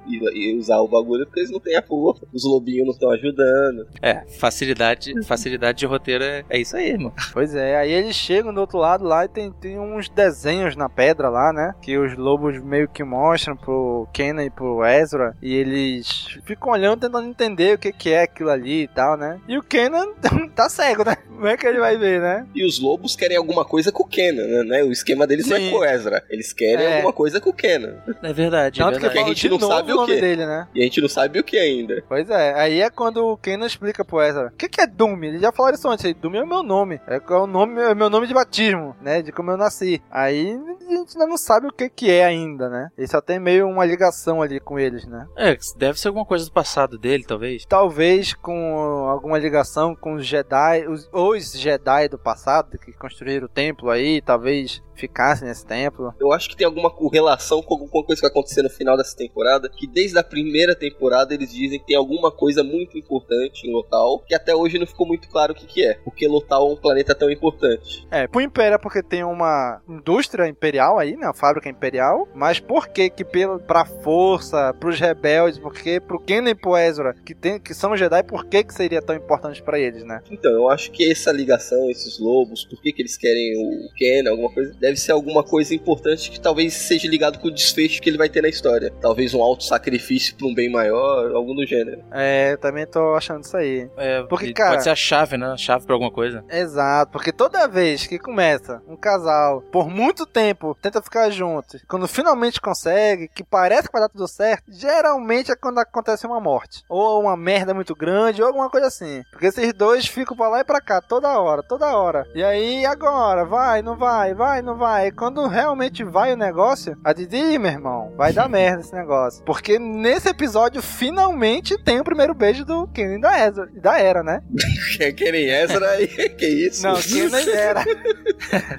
e, usar o bagulho porque eles não têm a força. Os lobinhos não estão ajudando. É, facilidade, facilidade de roteiro é, é isso aí, irmão. Pois é, aí eles chegam do outro lado lá e tem, tem uns desenhos na pedra lá, né? Que os lobos meio que mostram pro Kenan e pro Ezra. E eles ficam olhando, tentando entender o que, que é aquilo ali e tal, né? E o Kenan tá cego, né? Como é que ele vai ver, né? E os lobos querem alguma coisa com o Kenan, né? né? O esquema deles não é Sim. com o Ezra. Eles querem É. alguma coisa com o Kenan. É verdade, é Tanto que verdade. a fala gente não sabe o nome quê. dele, né? E a gente não sabe o que ainda. Pois é, aí é quando o Kenan explica pro Ezra, o que, que é Doom? Eles já falaram isso antes, Doom é o meu nome, é o nome, é o meu nome de batismo, né, de como eu nasci. Aí a gente ainda não sabe o que que é ainda, né? Ele só tem meio uma ligação ali com eles, né? É, deve ser alguma coisa do passado dele, talvez. Talvez? Com alguma ligação com os Jedi, os, os Jedi do passado que construíram o templo aí, talvez ficassem nesse templo. Eu acho que tem alguma relação com alguma coisa que vai acontecer no final dessa temporada. Que desde a primeira temporada eles dizem que tem alguma coisa muito importante em Lotal. Que até hoje não ficou muito claro o que, que é. Porque Lotal é um planeta tão importante. É, pro Império é porque tem uma indústria imperial aí, né? Uma fábrica imperial. Mas por que que pela, pra força, pros rebeldes, porque pro Kenan e pro Ezra, que, tem, que são Jedi, por que que seria tão importante pra eles, né? Então, eu acho que essa ligação, esses lobos, por que, que eles querem o Ken, alguma coisa, deve ser alguma coisa importante que talvez seja ligado com o desfecho que ele vai ter na história. Talvez um alto sacrifício pra um bem maior, algo do gênero. É, eu também tô achando isso aí. É, Porque, cara- Pode ser a chave, né? A chave pra alguma coisa. Exato, porque toda vez que começa um casal por muito tempo tenta ficar junto, quando finalmente consegue, que parece que vai dar tudo certo, geralmente é quando acontece uma morte. Ou uma merda muito grande, ou alguma coisa assim. Porque esses dois ficam pra lá e pra cá toda hora, toda hora. E aí, agora? Vai, não vai, vai, não vai. Quando realmente vai o negócio, a Didi, meu irmão, vai dar merda esse negócio. Porque nesse episódio, finalmente tem o primeiro beijo do Kenan da Ezra, da Era, né? Querem Ezra aí? que isso? Não, Kenan e Era.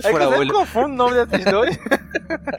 É que eu sempre confundo o nome desses dois.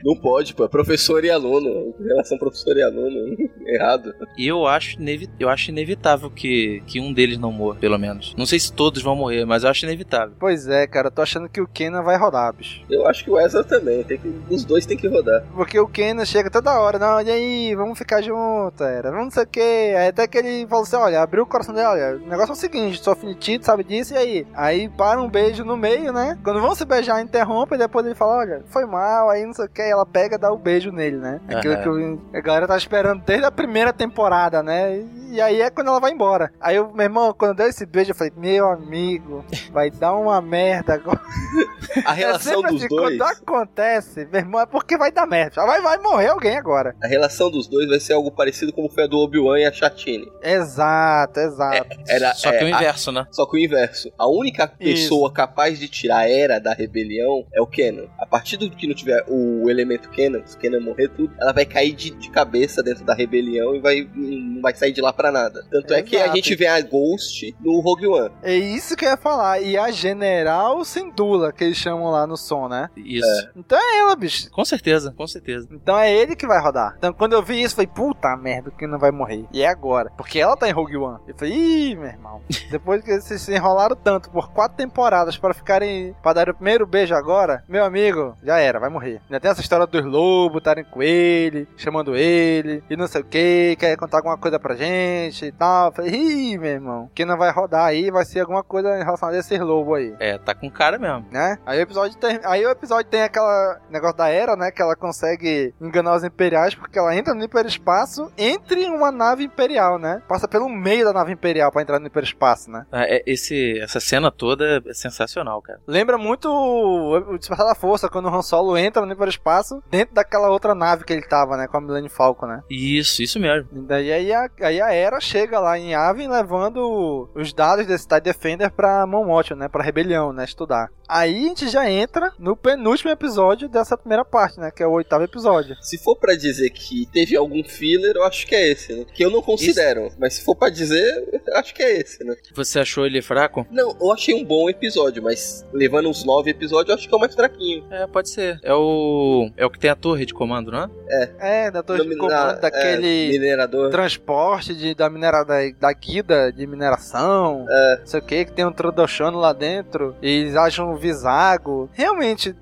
Não pode, pô. É professor e aluno. Relação professor e aluno. Errado. E eu acho, eu acho inevitável que, que um deles não morra, pelo menos. Não sei se todos vão morrer, mas eu acho inevitável. Pois é, cara, eu tô achando que o Kenan vai rodar, bicho. Eu acho que o Ezra também. Tem que, os dois tem que rodar. Porque o Kenan chega toda hora, não, e aí, vamos ficar junto, era, vamos não sei o que. Aí até que ele falou assim, olha, abriu o coração dele, olha, o negócio é o seguinte, sou finitido, sabe disso, e aí? Aí para um beijo no meio, né? Quando vão se beijar, interrompe, e depois ele fala, olha, foi mal, aí não sei o que, ela pega e dá o beijo nele, né? Aquilo Aham. que a galera tá esperando desde a primeira temporada, né? E aí é quando ela vai embora. Aí eu, meu irmão, quando deu esse beijo, eu falei, meu amigo, vai dar uma merda agora. A relação é dos assim, dois. Quando acontece, meu irmão, é porque vai dar merda. Já vai, vai morrer alguém agora. A relação dos dois vai ser algo parecido como foi a do Obi-Wan e a Chatine. Exato, exato. Era, Só que é, o a- inverso, né? Só que o inverso. A única pessoa capaz de tirar a era da rebelião é o Kenan. A partir do que não tiver o elemento Kenan, se o Kenan morrer tudo, ela vai cair de, de cabeça dentro da rebelião e vai, não vai sair de lá pra nada. Tanto é que a Exato. gente vê a Ghost no Rogue One. É isso que eu ia falar. E a General Sindula, que eles chamam lá no som, né? Isso. Então é ela, bicho. Com certeza, com certeza. Então é ele que vai rodar. Então quando eu vi isso, eu falei, puta merda, que não vai morrer. E é agora. Porque ela tá em Rogue One. Eu falei, ih, meu irmão. Depois que vocês se enrolaram tanto por quatro temporadas pra ficarem. pra dar o primeiro beijo agora, meu amigo, já era, vai morrer. Já tem essa história dos lobos estarem com ele, chamando ele, e não sei o que, quer contar alguma coisa pra gente e tal. Eu falei, ih, meu irmão, que não vai rodar aí, vai ser alguma coisa em relação a esses lobos aí É, tá com cara mesmo. né? Aí o episódio tem, aí o episódio tem aquela negócio da era, né, que ela consegue enganar os imperiais porque ela entra no hiperespaço entre uma nave imperial, né? Passa pelo meio da nave imperial pra entrar no hiperespaço, né? Ah, é, esse, essa cena toda é sensacional, cara. Lembra muito o o Despertar da Força quando o Han Solo entra no hiperespaço dentro daquela outra nave que ele tava, né, com a Millennium Falcon, né? Isso, isso mesmo. E daí aí a, aí a Era chega lá em Yavin levando os dados desse TIE Defender pra Mothma, né? Pra rebelião, né? Estudar. Aí a gente já entra no penúltimo episódio dessa primeira parte, né? Que é o oitavo episódio. Se for pra dizer que teve algum filler, eu acho que é esse, né? Que eu não considero. Mas se for pra dizer, eu acho que é esse, né? Você achou ele fraco? Não, eu achei um bom episódio, mas levando uns nove episódios, eu acho que é o mais fraquinho. É, pode ser. É o. É o que tem a torre de comando, não é? É, da torre de comando, é, daquele minerador. transporte de, da, minera, da, da guida de mineração. É. Não sei o que, que tem um Tradoshano lá dentro. E eles acham um Visago. Realmente.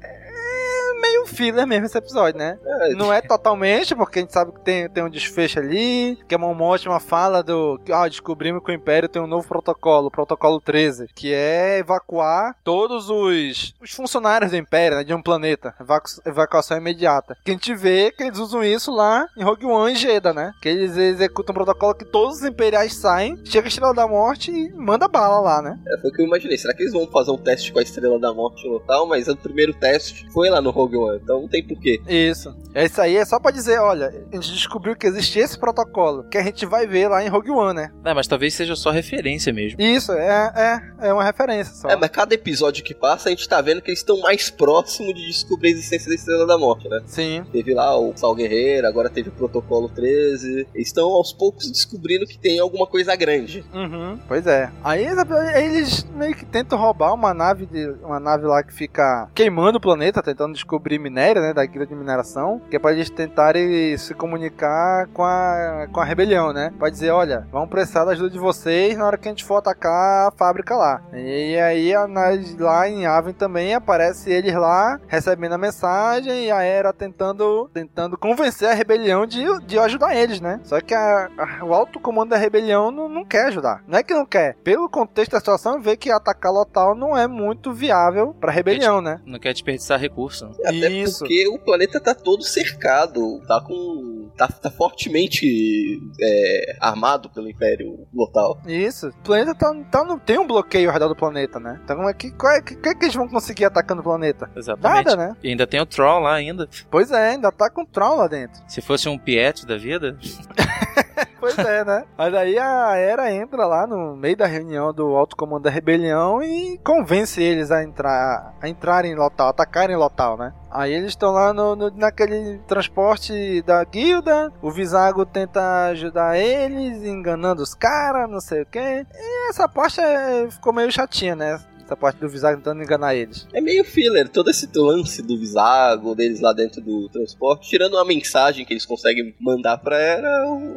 É meio filler mesmo esse episódio, né? É, Não é totalmente, porque a gente sabe que tem, tem um desfecho ali, que a Mon Mothma fala do... Ah, descobrimos que o Império tem um novo protocolo, o protocolo 13, que é evacuar todos os, os funcionários do Império, né, de um planeta. Evacu- evacuação imediata. Que a gente vê que eles usam isso lá em Rogue One e Jeddah, né? Que eles executam um protocolo que todos os Imperiais saem, chega a Estrela da Morte e manda bala lá, né? É, foi o que eu imaginei. Será que eles vão fazer um teste com a Estrela da Morte no tal? Mas o primeiro teste foi lá no Rogue One, então não tem porquê. Isso. Isso aí é só pra dizer, olha, a gente descobriu que existe esse protocolo, que a gente vai ver lá em Rogue One, né? É, mas talvez seja só referência mesmo. Isso, é, é, é uma referência só. É, mas cada episódio que passa, a gente tá vendo que eles estão mais próximos de descobrir a existência da Estrela da Morte, né? Sim. Teve lá o Sal Guerreiro, agora teve o Protocolo 13. Eles estão aos poucos descobrindo que tem alguma coisa grande. Uhum, pois é. Aí eles- eles meio que tentam roubar uma nave de uma nave lá que fica queimando o planeta, tentando descobrir minério, né, da guilda de mineração, que é pra eles tentarem se comunicar com a, com a rebelião, né? Pra dizer, olha, vamos precisar da ajuda de vocês na hora que a gente for atacar a fábrica lá. E aí lá em Aven também aparece eles lá recebendo a mensagem e a Era tentando tentando convencer a rebelião de, de ajudar eles, né? Só que a- a- o alto comando da rebelião não, não quer ajudar. Não é que não quer. Pelo contexto da situação, vê que atacar Lotal não é muito viável pra rebelião, né? Não quer desperdiçar recurso. Até Isso. porque o planeta tá todo cercado, tá com. tá, tá fortemente é, armado pelo Império Lotal. Isso. O planeta tá, tá, não tem um bloqueio ao redor do planeta, né? Então como é que, qual é, que, que, que eles vão conseguir atacando o planeta? Exatamente. Nada, né? E ainda tem o Troll lá ainda. Pois é, ainda tá com Tron lá dentro. Se fosse um Piet da vida, Pois é, né? Mas aí a Era entra lá no meio da reunião do alto comando da rebelião e convence eles a entrar, a entrarem em Lotal, atacarem Lotal, né? Aí eles estão lá no, no- naquele transporte da guilda, o Visago tenta ajudar eles, enganando os caras, não sei o quê. E essa parte é- ficou meio chatinha, né? Essa parte do Visago tentando enganar eles. É meio filler, todo esse lance do Visago, deles lá dentro do transporte, tirando uma mensagem que eles conseguem mandar pra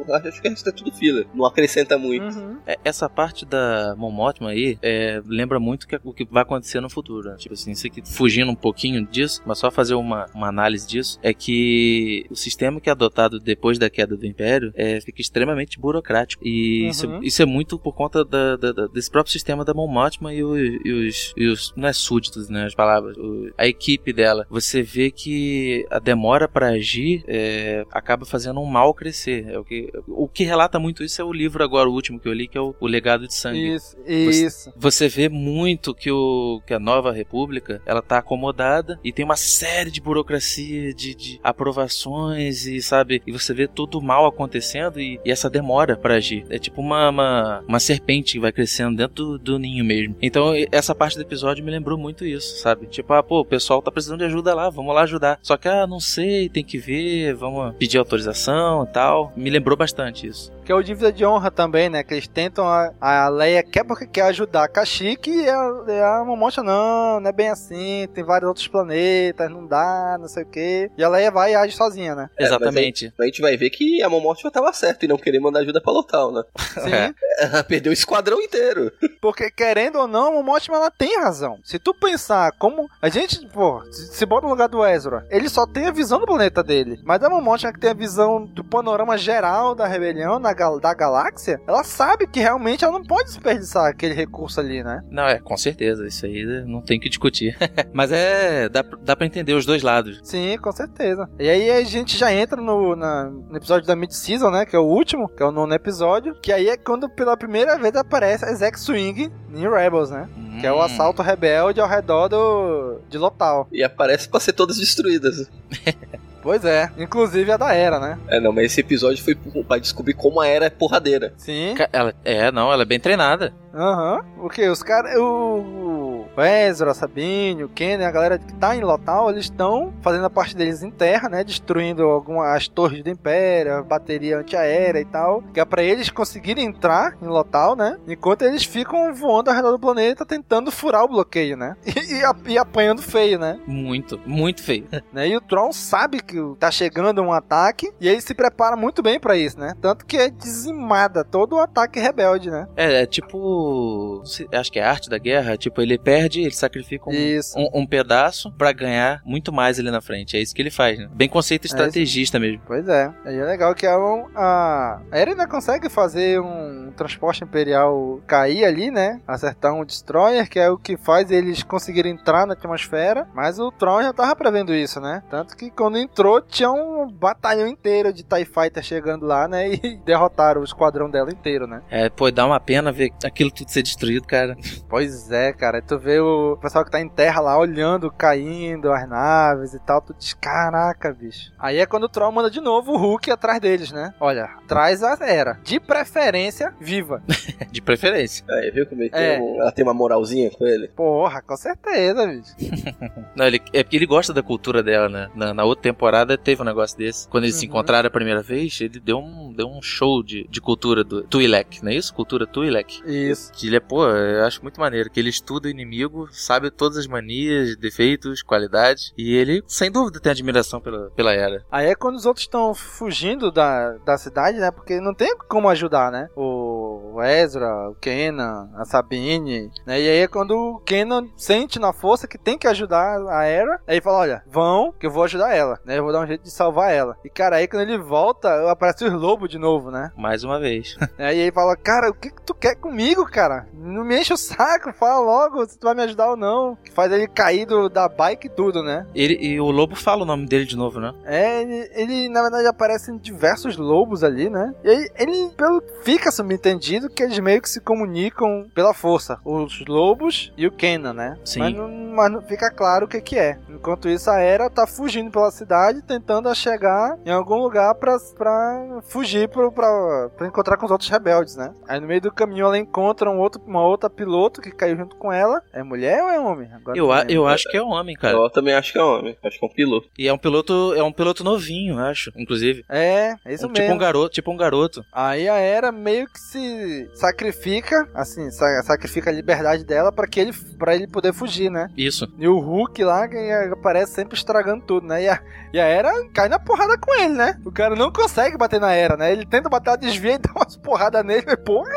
eu acho que isso é tudo filler. Não acrescenta muito. Uhum. É, essa parte da Mon Mothma aí é, lembra muito que, o que vai acontecer no futuro. né? Tipo assim, isso aqui, fugindo um pouquinho disso, mas só fazer uma, uma análise disso, é que o sistema que é adotado depois da queda do Império é, fica extremamente burocrático. E Uhum. isso, isso é muito por conta da- da- da- desse próprio sistema da Mon Mothma e, o- e os, e os. Não é súditos, né? As palavras. o- a equipe dela. Você vê que a demora pra agir é, acaba fazendo um mal crescer. É o, que, o que relata muito isso é o livro agora, o último que eu li, que é o, o Legado de Sangue. Isso, isso. Você vê muito que, o, que a nova república ela tá acomodada e tem uma série de burocracia, de, de aprovações e sabe, e você vê tudo mal acontecendo e, e essa demora pra agir. É tipo uma, uma, uma serpente que vai crescendo dentro do, do ninho mesmo. Então e- essa parte do episódio me lembrou muito isso, sabe? Tipo, ah, pô, o pessoal tá precisando de ajuda lá, vamos lá ajudar. Só que, ah, não sei, tem que ver, vamos pedir autorização e tal. Me lembrou bastante isso. Que é o dívida de honra também, né? Que eles tentam. A, a Leia quer porque quer ajudar a Kashyyyk e a, e a Momocha não, não é bem assim. Tem vários outros planetas, não dá, não sei o quê. E a Leia vai e age sozinha, né? É, mas aí- A gente vai ver que a Momothma tava certa em não querer mandar ajuda pra Lotal, né? Sim. Ela perdeu o esquadrão inteiro. Porque, querendo ou não, a Momothma ela tem razão. Se tu pensar como. A gente, pô, se, bota no lugar do Ezra, ele só tem a visão do planeta dele. Mas a Momothma que tem a visão do panorama geral da rebelião, da, gal- da galáxia, ela sabe que realmente ela não pode desperdiçar aquele recurso ali, né? Não, é, com certeza, isso aí não tem que discutir. Mas é. Dá, dá pra entender os dois lados. Sim, com certeza. E aí a gente já entra no, na- no episódio da mid-season, né? Que é o último, que é o nono episódio. Que aí é quando pela primeira vez aparece a Zack Swing em Rebels, né? Que é o assalto rebelde ao redor do, de Lotal. E aparece pra ser todas destruídas. Pois é, inclusive a da Era, né? É, não, mas esse episódio foi pra descobrir como a Era é porradeira. Sim. Ela, é, não, ela é bem treinada. Aham. Porque os caras. O, o Ezra, a Sabine, o Ken, a galera que tá em Lotal, eles estão fazendo a parte deles em terra, né? Destruindo algumas as torres do Império, bateria antiaérea e tal. Que é pra eles conseguirem entrar em Lotal, né? Enquanto eles ficam voando ao redor do planeta tentando furar o bloqueio, né? E, e, e apanhando feio, né? Muito, muito feio. né? E o Tron sabe que tá chegando um ataque e ele se prepara muito bem pra isso, né? Tanto que é dizimada todo o ataque rebelde, né? É, é tipo. Acho que é a arte da guerra. Tipo, ele perde, ele sacrifica um, um, um pedaço pra ganhar muito mais ali na frente. É isso que ele faz, né? Bem conceito estrategista mesmo. Pois é. Aí é legal que a, a, a Eren ainda consegue fazer um transporte imperial cair ali, né? Acertar um destroyer, que é o que faz eles conseguirem entrar na atmosfera. Mas o Tron já tava prevendo isso, né? Tanto que quando entrou, tinha um batalhão inteiro de TIE Fighter chegando lá, né? E derrotaram o esquadrão dela inteiro, né? É, pô, dá uma pena ver aquilo tudo ser destruído, cara. Pois é, cara. Tu vê o pessoal que tá em terra lá olhando, caindo, as naves e tal. Tu diz, caraca, bicho. Aí é quando o Troll manda de novo o Hulk atrás deles, né? Olha, traz a Era. De preferência, viva. De preferência. Aí, viu como ele É. tem um- ela tem uma moralzinha com ele? Porra, com certeza, bicho. Não, ele, é porque ele gosta da cultura dela, né? Na, na outra temporada teve um negócio desse. Quando eles se Uhum. encontraram a primeira vez, ele deu um, deu um show de, de cultura do Twi'lek, não é isso? Cultura Twi'lek. Isso. Que ele é, pô, eu acho muito maneiro. Que ele estuda o inimigo, sabe todas as manias, defeitos, qualidades. E ele, sem dúvida, tem admiração pela, pela Era. Aí é quando os outros estão fugindo da, da cidade, né? Porque não tem como ajudar, né? O Ezra, o Kenan, a Sabine, né? E aí é quando o Kenan sente na força que tem que ajudar a Era. Aí fala: Olha, vão, que eu vou ajudar ela, né? Eu vou dar um jeito de salvar ela. E cara, aí quando ele volta, aparece o lobo de novo, né? Mais uma vez. Aí ele fala: Cara, o que, que tu quer comigo, cara? Não me enche o saco, fala logo se tu vai me ajudar ou não. Que faz ele cair do, da bike e tudo, né? Ele, e o lobo fala o nome dele de novo, né? É, ele, ele, na verdade aparece em diversos lobos ali, né? E aí ele pelo, fica subentendido que eles meio que se comunicam pela força. Os lobos e o Kenan, né? Sim. Mas não, mas não fica claro o que que é. Enquanto isso, a Era tá fugindo pela cidade, tentando chegar em algum lugar pra, pra fugir pro, pra, pra encontrar com os outros rebeldes, né? Aí no meio do caminho ela encontra um outro, uma outra piloto que caiu junto com ela. É mulher ou é homem? Agora Eu, a- eu acho que é homem, cara. Eu também acho que é homem. Acho que é um piloto. E é um piloto, é um piloto novinho, acho, inclusive. É, é isso Um- mesmo. tipo um garoto, tipo um garoto. Aí a Era meio que se sacrifica, assim, sa- sacrifica a liberdade dela pra que ele para ele poder fugir, né? Isso. E o Hulk lá aparece sempre estragando tudo, né? E a, e a Era cai na porrada com ele, né? O cara não consegue bater na Era, né? Ele tenta bater, ela desvia e dá umas porradas nele. mas, Porra!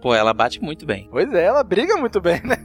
Pô, ela bate muito bem. Pois é, ela briga muito bem, né?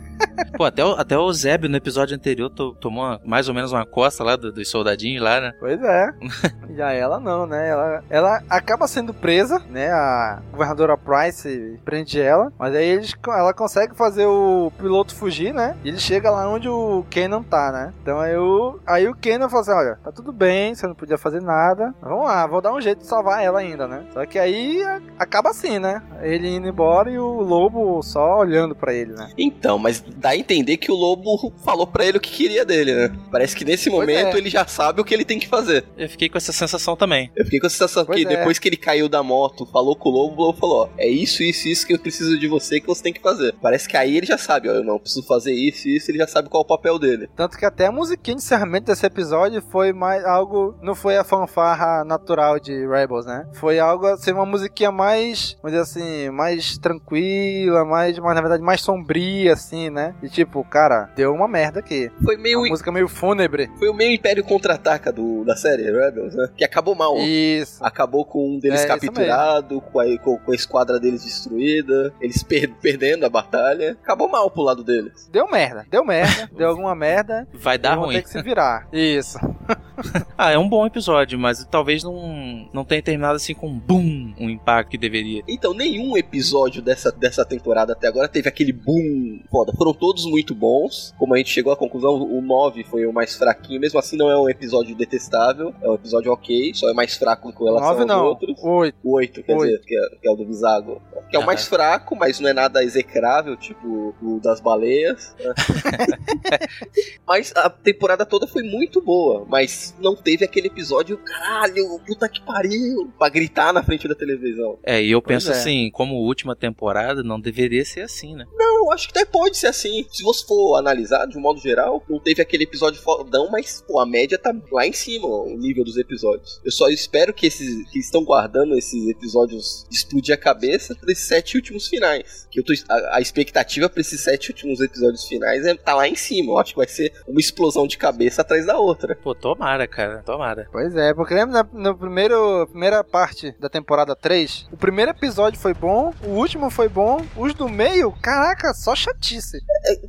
Pô, até o, até o Zeb no episódio anterior to- tomou uma- mais ou menos uma costa lá do- dos soldadinhos lá, né? Pois é. Já ela não, né? Ela, ela acaba sendo presa, né? A governadora Price prende ela, mas aí eles, ela consegue fazer o piloto fugir, né? E ele chega lá onde o Kenan tá, né? Então aí o, aí o Kenan fala assim: olha, tá tudo bem, você não podia fazer nada. Vamos lá, vou dar um jeito de salvar ela ainda, né? Só que aí a- acaba assim, né? Ele indo embora e o lobo só olhando pra ele, né? Então, mas dá a entender que o lobo falou pra ele o que queria dele, né? Parece que nesse Pois momento é. ele já sabe o que ele tem que fazer. Eu fiquei com essa sensação também. Eu fiquei com a sensação Pois que é. depois que ele caiu da moto, falou com o lobo, o lobo falou: ó, é isso, isso, isso que eu preciso de você que você tem que fazer. Parece que aí ele já sabe, ó, eu não preciso fazer isso, isso, ele já sabe qual é o papel dele. Tanto que até a musiquinha de encerramento desse episódio foi mais algo. Não foi a fanfarra natural de Rebels, né? Foi algo assim, uma musiquinha mais. Vamos dizer assim, mais tranquila, mais, mais na verdade, mais sombria, assim, né? E tipo, cara, deu uma merda aqui. Foi meio. Uma música meio fúnebre. Foi o meio Império Contra-Ataca do, da série Rebels, né? Que acabou mal. Isso. Acabou com um deles É, capturado, com a, com, com a esquadra deles destruída, eles per- perdendo a batalha. Acabou mal pro lado deles. Deu merda, deu merda, deu alguma merda. Vai dar ruim. ter que se virar. Isso. Ah, é um bom episódio, mas talvez não, não tenha terminado assim com um boom, um impacto que deveria. Então, nenhum episódio dessa, dessa temporada até agora teve aquele boom foda. Foram todos muito bons. Como a gente chegou à conclusão, o 9 foi o mais fraquinho. Mesmo assim, não é um episódio detestável. É um episódio ok, só é mais fraco com relação Nove aos não. outros. Oito. O 8, quer Oito. dizer, que é, que é o do Visago. Que é o mais fraco, mas não é nada execrável, tipo o das baleias. mas a temporada toda foi muito boa. Mas não teve aquele episódio, caralho, puta que pariu, pra gritar na frente da televisão. É, e eu Pois penso é. assim, como última temporada, não deveria ser assim, né? Não, eu acho que até pode ser assim. Se você for analisar, de um modo geral, não teve aquele episódio fodão, mas pô, a média tá lá em cima, ó, o nível dos episódios. Eu só espero que esses que estão guardando esses episódios de explodir a cabeça pra esses sete últimos finais. Que eu tô, a, a expectativa pra esses sete últimos episódios finais é tá lá em cima. Eu acho que vai ser uma explosão de cabeça atrás da outra. Pô, tomara, cara, tomara. Pois é, porque lembra na, no primeiro, primeira parte da temporada 3? O primeiro episódio foi bom, o último foi bom, os do meio, caraca, só chatice.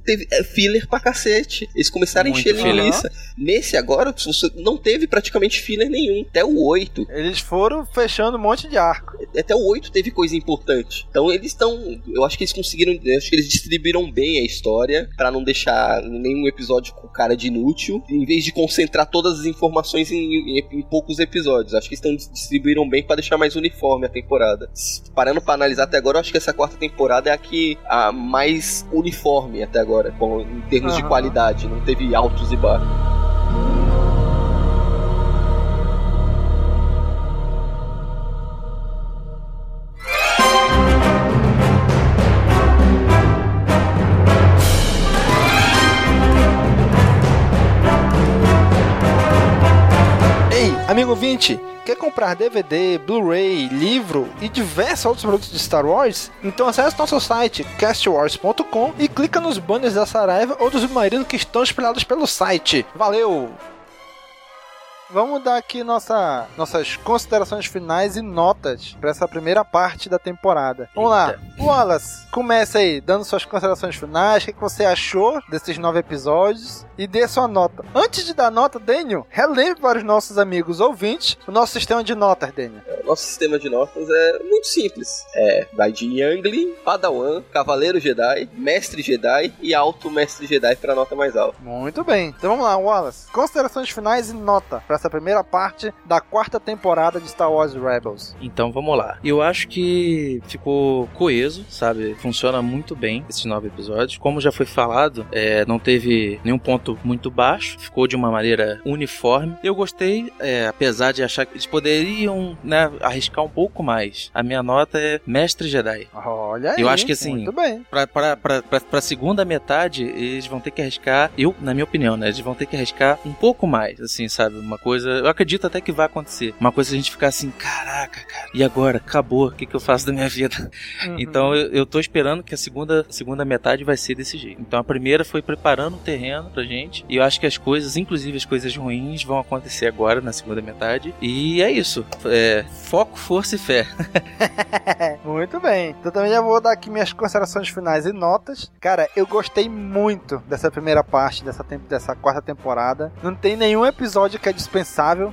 Teve é, filler pra cacete. Eles começaram Muito a encher filler. linguiça. Nesse agora, não teve praticamente filler nenhum. Até o 8. Eles foram fechando um monte de arco. até o 8 teve coisa importante. Então eles estão. Eu acho que eles conseguiram. Eu acho que eles distribuíram bem a história pra não deixar nenhum episódio com cara de inútil. Em vez de concentrar todas as informações em, em- em poucos episódios. Acho que eles estão distribuíram bem pra deixar mais uniforme a temporada. Parando pra analisar até agora, eu acho que essa quarta temporada é a que a mais uniforme até agora, com- em termos de Aham. qualidade. Não teve altos e baixos. Amigo ouvinte, quer comprar DVD, Blu-ray, livro e diversos outros produtos de Star Wars? Então acesse nosso site castwars.com e clica nos banners da Saraiva ou dos submarinos que estão espalhados pelo site. Valeu! Vamos dar aqui nossa, nossas considerações finais e notas para essa primeira parte da temporada. Vamos lá, Wallace, comece aí, dando suas considerações finais, o que que você achou desses nove episódios e dê sua nota. Antes de dar nota, Daniel, relembre para os nossos amigos ouvintes o nosso sistema de notas, Daniel. nosso sistema de notas é muito simples. É, vai de Youngling, Padawan, Cavaleiro Jedi, Mestre Jedi e Alto Mestre Jedi para nota mais alta. Muito bem. Então vamos lá, Wallace. Considerações finais e nota para essa primeira parte da quarta temporada de Star Wars Rebels. Então vamos lá. Eu acho que ficou coeso, sabe? Funciona muito bem esses nove episódios. Como já foi falado, é, não teve nenhum ponto muito baixo, ficou de uma maneira uniforme. Eu gostei, é, apesar de achar que eles poderiam né, arriscar um pouco mais. A minha nota é Mestre Jedi. Olha aí. Eu acho que assim, Muito bem. pra, pra, pra, pra, pra segunda metade, eles vão ter que arriscar, eu, na minha opinião, né? Eles vão ter que arriscar um pouco mais, assim, sabe? Uma coisa. Eu acredito até que vai acontecer. Uma coisa a gente ficar assim, caraca, cara, e agora? Acabou, o que, que eu faço da minha vida? Uhum. Então eu, eu tô esperando que a segunda, segunda metade vai ser desse jeito. Então a primeira foi preparando o terreno pra gente. E eu acho que as coisas, inclusive as coisas ruins, vão acontecer agora na segunda metade. E é isso. É, foco, força e fé. Muito bem. Então também já vou dar aqui minhas considerações finais e notas. Cara, eu gostei muito dessa primeira parte dessa, dessa quarta temporada. Não tem nenhum episódio que é dispensável,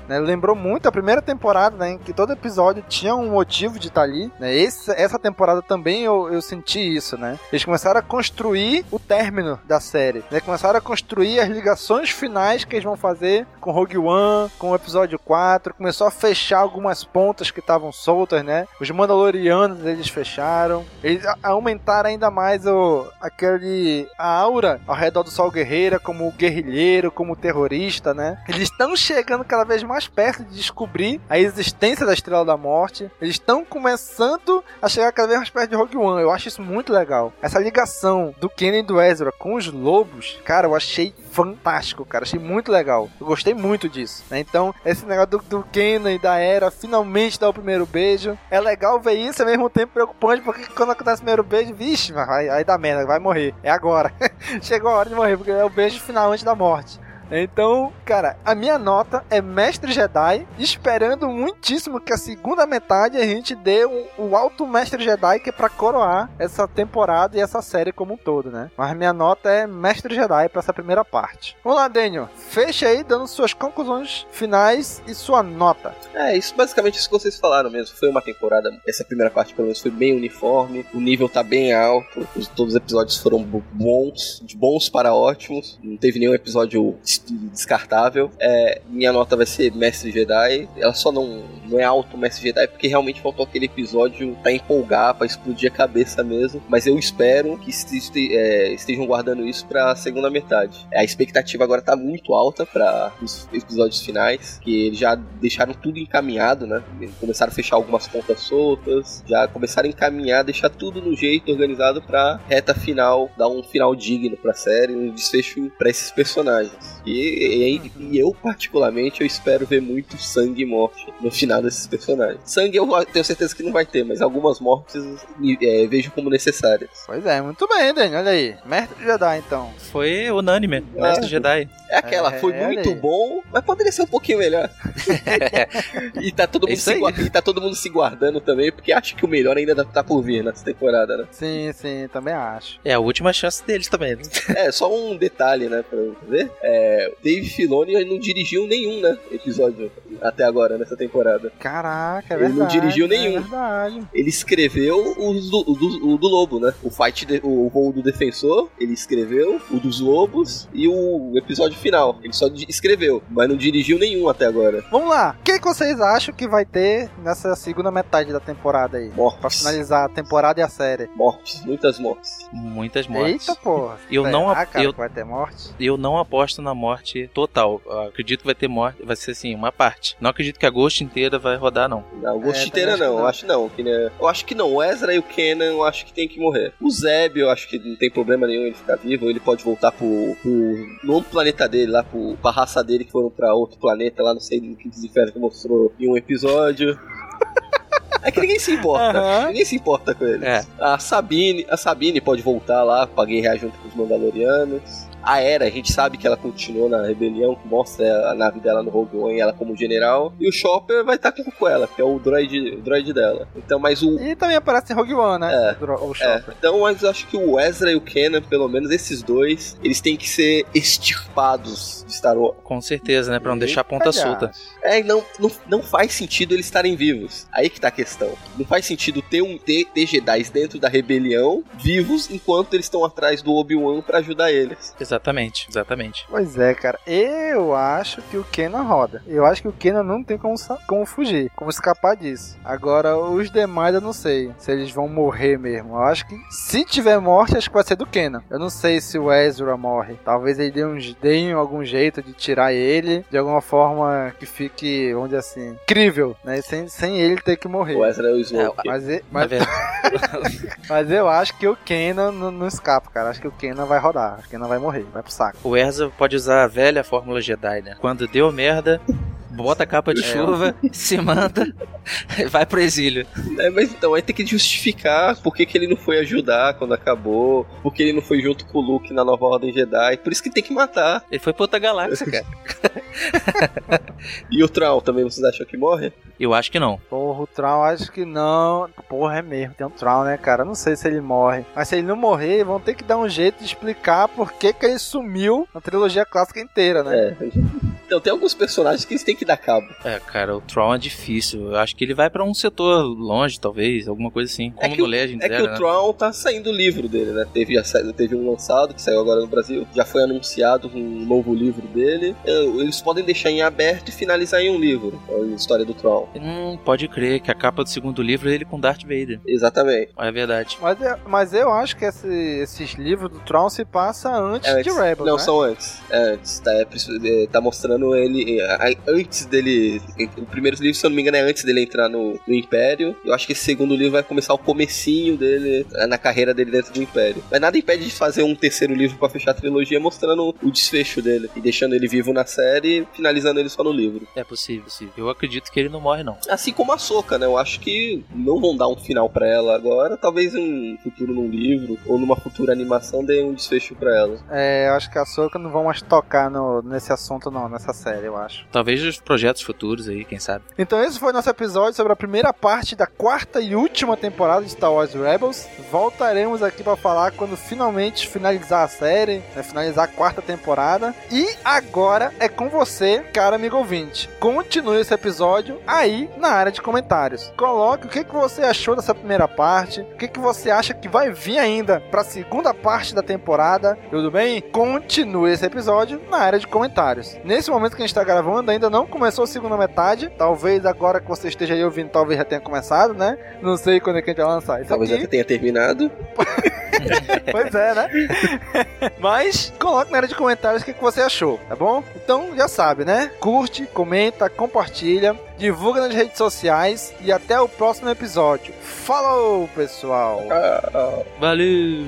né? Lembrou muito a primeira temporada, né? Em que todo episódio tinha um motivo de estar ali, né? Esse, essa temporada também eu, eu senti isso, né? Eles começaram a construir o término da série, né? Começaram a construir as ligações finais que eles vão fazer com Rogue One, com o episódio 4, começou a fechar algumas pontas que estavam soltas, né? Os Mandalorianos eles fecharam, eles aumentaram ainda mais o aquele a aura ao redor do Sol Guerreira como guerrilheiro, como terrorista, né? Eles estão chegando cada vez mais perto de descobrir a existência da Estrela da Morte. Eles estão começando a chegar cada vez mais perto de Rogue One. Eu acho isso muito legal. Essa ligação do Kenan e do Ezra com os lobos, cara, eu achei fantástico, cara. Achei muito legal. Eu gostei muito disso. né? Então, esse negócio do, do e da Era finalmente dar o primeiro beijo. É legal ver isso, ao mesmo tempo preocupante, porque quando acontece o primeiro beijo, vixe, vai, dá merda, vai morrer. É agora. Chegou a hora de morrer, porque é o beijo final antes da morte. Então, cara, a minha nota é Mestre Jedi, esperando muitíssimo que a segunda metade a gente dê o, o alto Mestre Jedi que é pra coroar essa temporada e essa série como um todo, né? Mas minha nota é Mestre Jedi pra essa primeira parte. Vamos lá, Daniel. Fecha aí dando suas conclusões finais e sua nota. É, isso basicamente isso que vocês falaram mesmo. Foi uma temporada, essa primeira parte pelo menos foi bem uniforme, o nível tá bem alto, os- todos os episódios foram bo- bons, de bons para ótimos, não teve nenhum episódio des- descartável. É, minha nota vai ser Mestre Jedi, ela só não, não é alto Mestre Jedi porque realmente faltou aquele episódio pra empolgar, pra explodir a cabeça mesmo, mas eu espero que este- é, estejam guardando isso pra segunda metade. A expectativa agora tá muito alta para os episódios finais, que eles já deixaram tudo encaminhado, né? Começaram a fechar algumas pontas soltas, já começaram a encaminhar, deixar tudo no jeito organizado pra reta final, dar um final digno pra série, um desfecho pra esses personagens. E, e- e eu, particularmente, eu espero ver muito sangue e morte no final desses personagens. Sangue eu tenho certeza que não vai ter, mas algumas mortes é, vejo como necessárias. Pois é, muito bem, Daniel. Olha aí. Mestre Jedi, então. Foi unânime, Mestre. Jedi. É aquela, É, foi muito aí. bom, mas poderia ser um pouquinho melhor. e, tá todo É mundo se, e tá todo mundo se guardando também, porque acho que o melhor ainda tá por vir nessa temporada, né? Sim, sim, também acho. É a última chance deles também. né? É, só um detalhe, né, pra ver. É, o Dave Filoni não dirigiu nenhum, né, episódio até agora, nessa temporada. Caraca, é Ele verdade. não dirigiu É nenhum. verdade. Ele escreveu os do, o do, o do Lobo, né? O fight, de- o voo do defensor, ele escreveu, o dos lobos e o episódio final. Ele só escreveu, mas não dirigiu nenhum até agora. Vamos lá. O que, que vocês acham que vai ter nessa segunda metade da temporada aí? Pra Mortes. finalizar a temporada e a série. Mortes, muitas mortes. Muitas mortes. Eita porra. Eu não Será, ap- cara, eu- que vai ter morte? Eu não aposto na morte total. Eu acredito que vai ter morte, vai ser assim, uma parte. Não acredito que a Ghost inteira vai rodar, não. Não, o Ghost É, inteira não, acho não. eu acho não. Que, né, eu acho que não. O Ezra e o Kenan eu acho que tem que morrer. O Zeb eu acho que não tem problema nenhum ele ficar vivo. Ele pode voltar pro, pro novo planeta dele, lá pro, pra raça dele que foram pra outro planeta, lá não sei do que inferno que mostrou em um episódio. É que ninguém se importa. Aham. Ninguém se importa com ele. É. A Sabine, a Sabine pode voltar lá pra guerrear junto com os Mandalorianos. A Era, a gente sabe que ela continuou na rebelião, que mostra a nave dela no Rogue One, ela como general. E o Chopper vai estar com ela, que é o droid, o droid dela. Então, mas o. E também aparece em Rogue One, né? É, o, o Chopper. É. Então, mas eu acho que o Ezra e o Kenan, pelo menos esses dois, eles têm que ser extirpados de Star Wars. Com certeza, né? Pra não deixar a ponta solta. É, não, não, não faz sentido eles estarem vivos. Aí que tá a questão. Não faz sentido ter um ter, ter Jedi dentro da rebelião vivos enquanto eles estão atrás do Obi-Wan para ajudar eles. Exatamente, exatamente. Pois é, cara. Eu acho que o Kenan roda. Eu acho que o Kenan não tem como, como fugir, como escapar disso. Agora, os demais eu não sei se eles vão morrer mesmo. Eu acho que se tiver morte, acho que vai ser do Kenan. Eu não sei se o Ezra morre. Talvez ele dê, um, dê algum jeito de tirar ele de alguma forma que fique, vamos dizer assim, incrível, né? Sem, sem ele ter que morrer. O Ezra é o Smoke. É, mas, mas, mas eu acho que o Kenan não, não, escapa, cara. Acho que o Kenan vai rodar. O Kenan vai morrer, vai pro saco. O Ezra pode usar a velha fórmula Jedi, né? Quando deu merda, bota a capa de é. chuva, se manda e vai pro exílio. É, mas então aí tem que justificar por que, que ele não foi ajudar quando acabou, por que ele não foi junto com o Luke na nova Ordem Jedi. Por isso que tem que matar. Ele foi pra outra galáxia, cara. e o Troll também vocês acham que morre? Eu acho que não. Porra, o Troll acho que não. Porra, é mesmo. Tem um Troll, né, cara? Não sei se ele morre. Mas se ele não morrer, vão ter que dar um jeito de explicar por que, que ele sumiu na trilogia clássica inteira, né? É. Então tem alguns personagens que eles têm que dar cabo. É, cara, o Tron é difícil. Eu acho que ele vai para um setor longe, talvez, alguma coisa assim. Como é no o, Legend. É que o né? Tron tá saindo o livro dele, né? Teve, teve um lançado que saiu agora no Brasil. Já foi anunciado um novo livro dele. É, eles podem deixar em aberto e finalizar em um livro. A história do Tron. Hum, pode crer que a capa do segundo livro é ele com Darth Vader. Exatamente. É verdade. Mas, mas eu acho que esse, esses livros do Tron se passa antes, é, de Rebels. Não, né? são antes. É antes. Tá, é, tá mostrando ele. Antes dele. O primeiro livro, se eu não me engano, é antes dele entrar no, no Império. Eu acho que esse segundo livro vai começar o comecinho dele é, na carreira dele dentro do Império. Mas nada impede de fazer um terceiro livro para fechar a trilogia mostrando o desfecho dele e deixando ele vivo na série, finalizando ele só no livro. É possível, possível. Eu acredito que ele não morre, não. Assim como a Soca, né? Eu acho que não vão dar um final para ela agora. Talvez um futuro num livro ou numa futura animação dê um desfecho para ela. É, eu acho que a Soca não vão mais tocar no, nesse assunto, não, nessa série, eu acho. Talvez os projetos futuros aí, quem sabe. Então esse foi nosso episódio sobre a primeira parte da quarta e última temporada de Star Wars Rebels. Voltaremos aqui para falar quando finalmente finalizar a série, né, finalizar a quarta temporada. E agora é com você, cara amigo ouvinte. Continue esse episódio aí na área de comentários. Coloque o que, que você achou dessa primeira parte, o que, que você acha que vai vir ainda para a segunda parte da temporada. Tudo bem? Continue esse episódio na área de comentários. Nesse momento que a gente está gravando, ainda não começou a segunda metade. Talvez agora que você esteja aí ouvindo, talvez já tenha começado, né? Não sei quando é que a gente vai lançar isso Talvez aqui. até tenha terminado. pois é, né? Mas coloque na área de comentários o que, que você achou, tá bom? Então já sabe, né? Curte, comenta, compartilha, divulga nas redes sociais e até o próximo episódio. Falou, pessoal! Ah, ah. Valeu!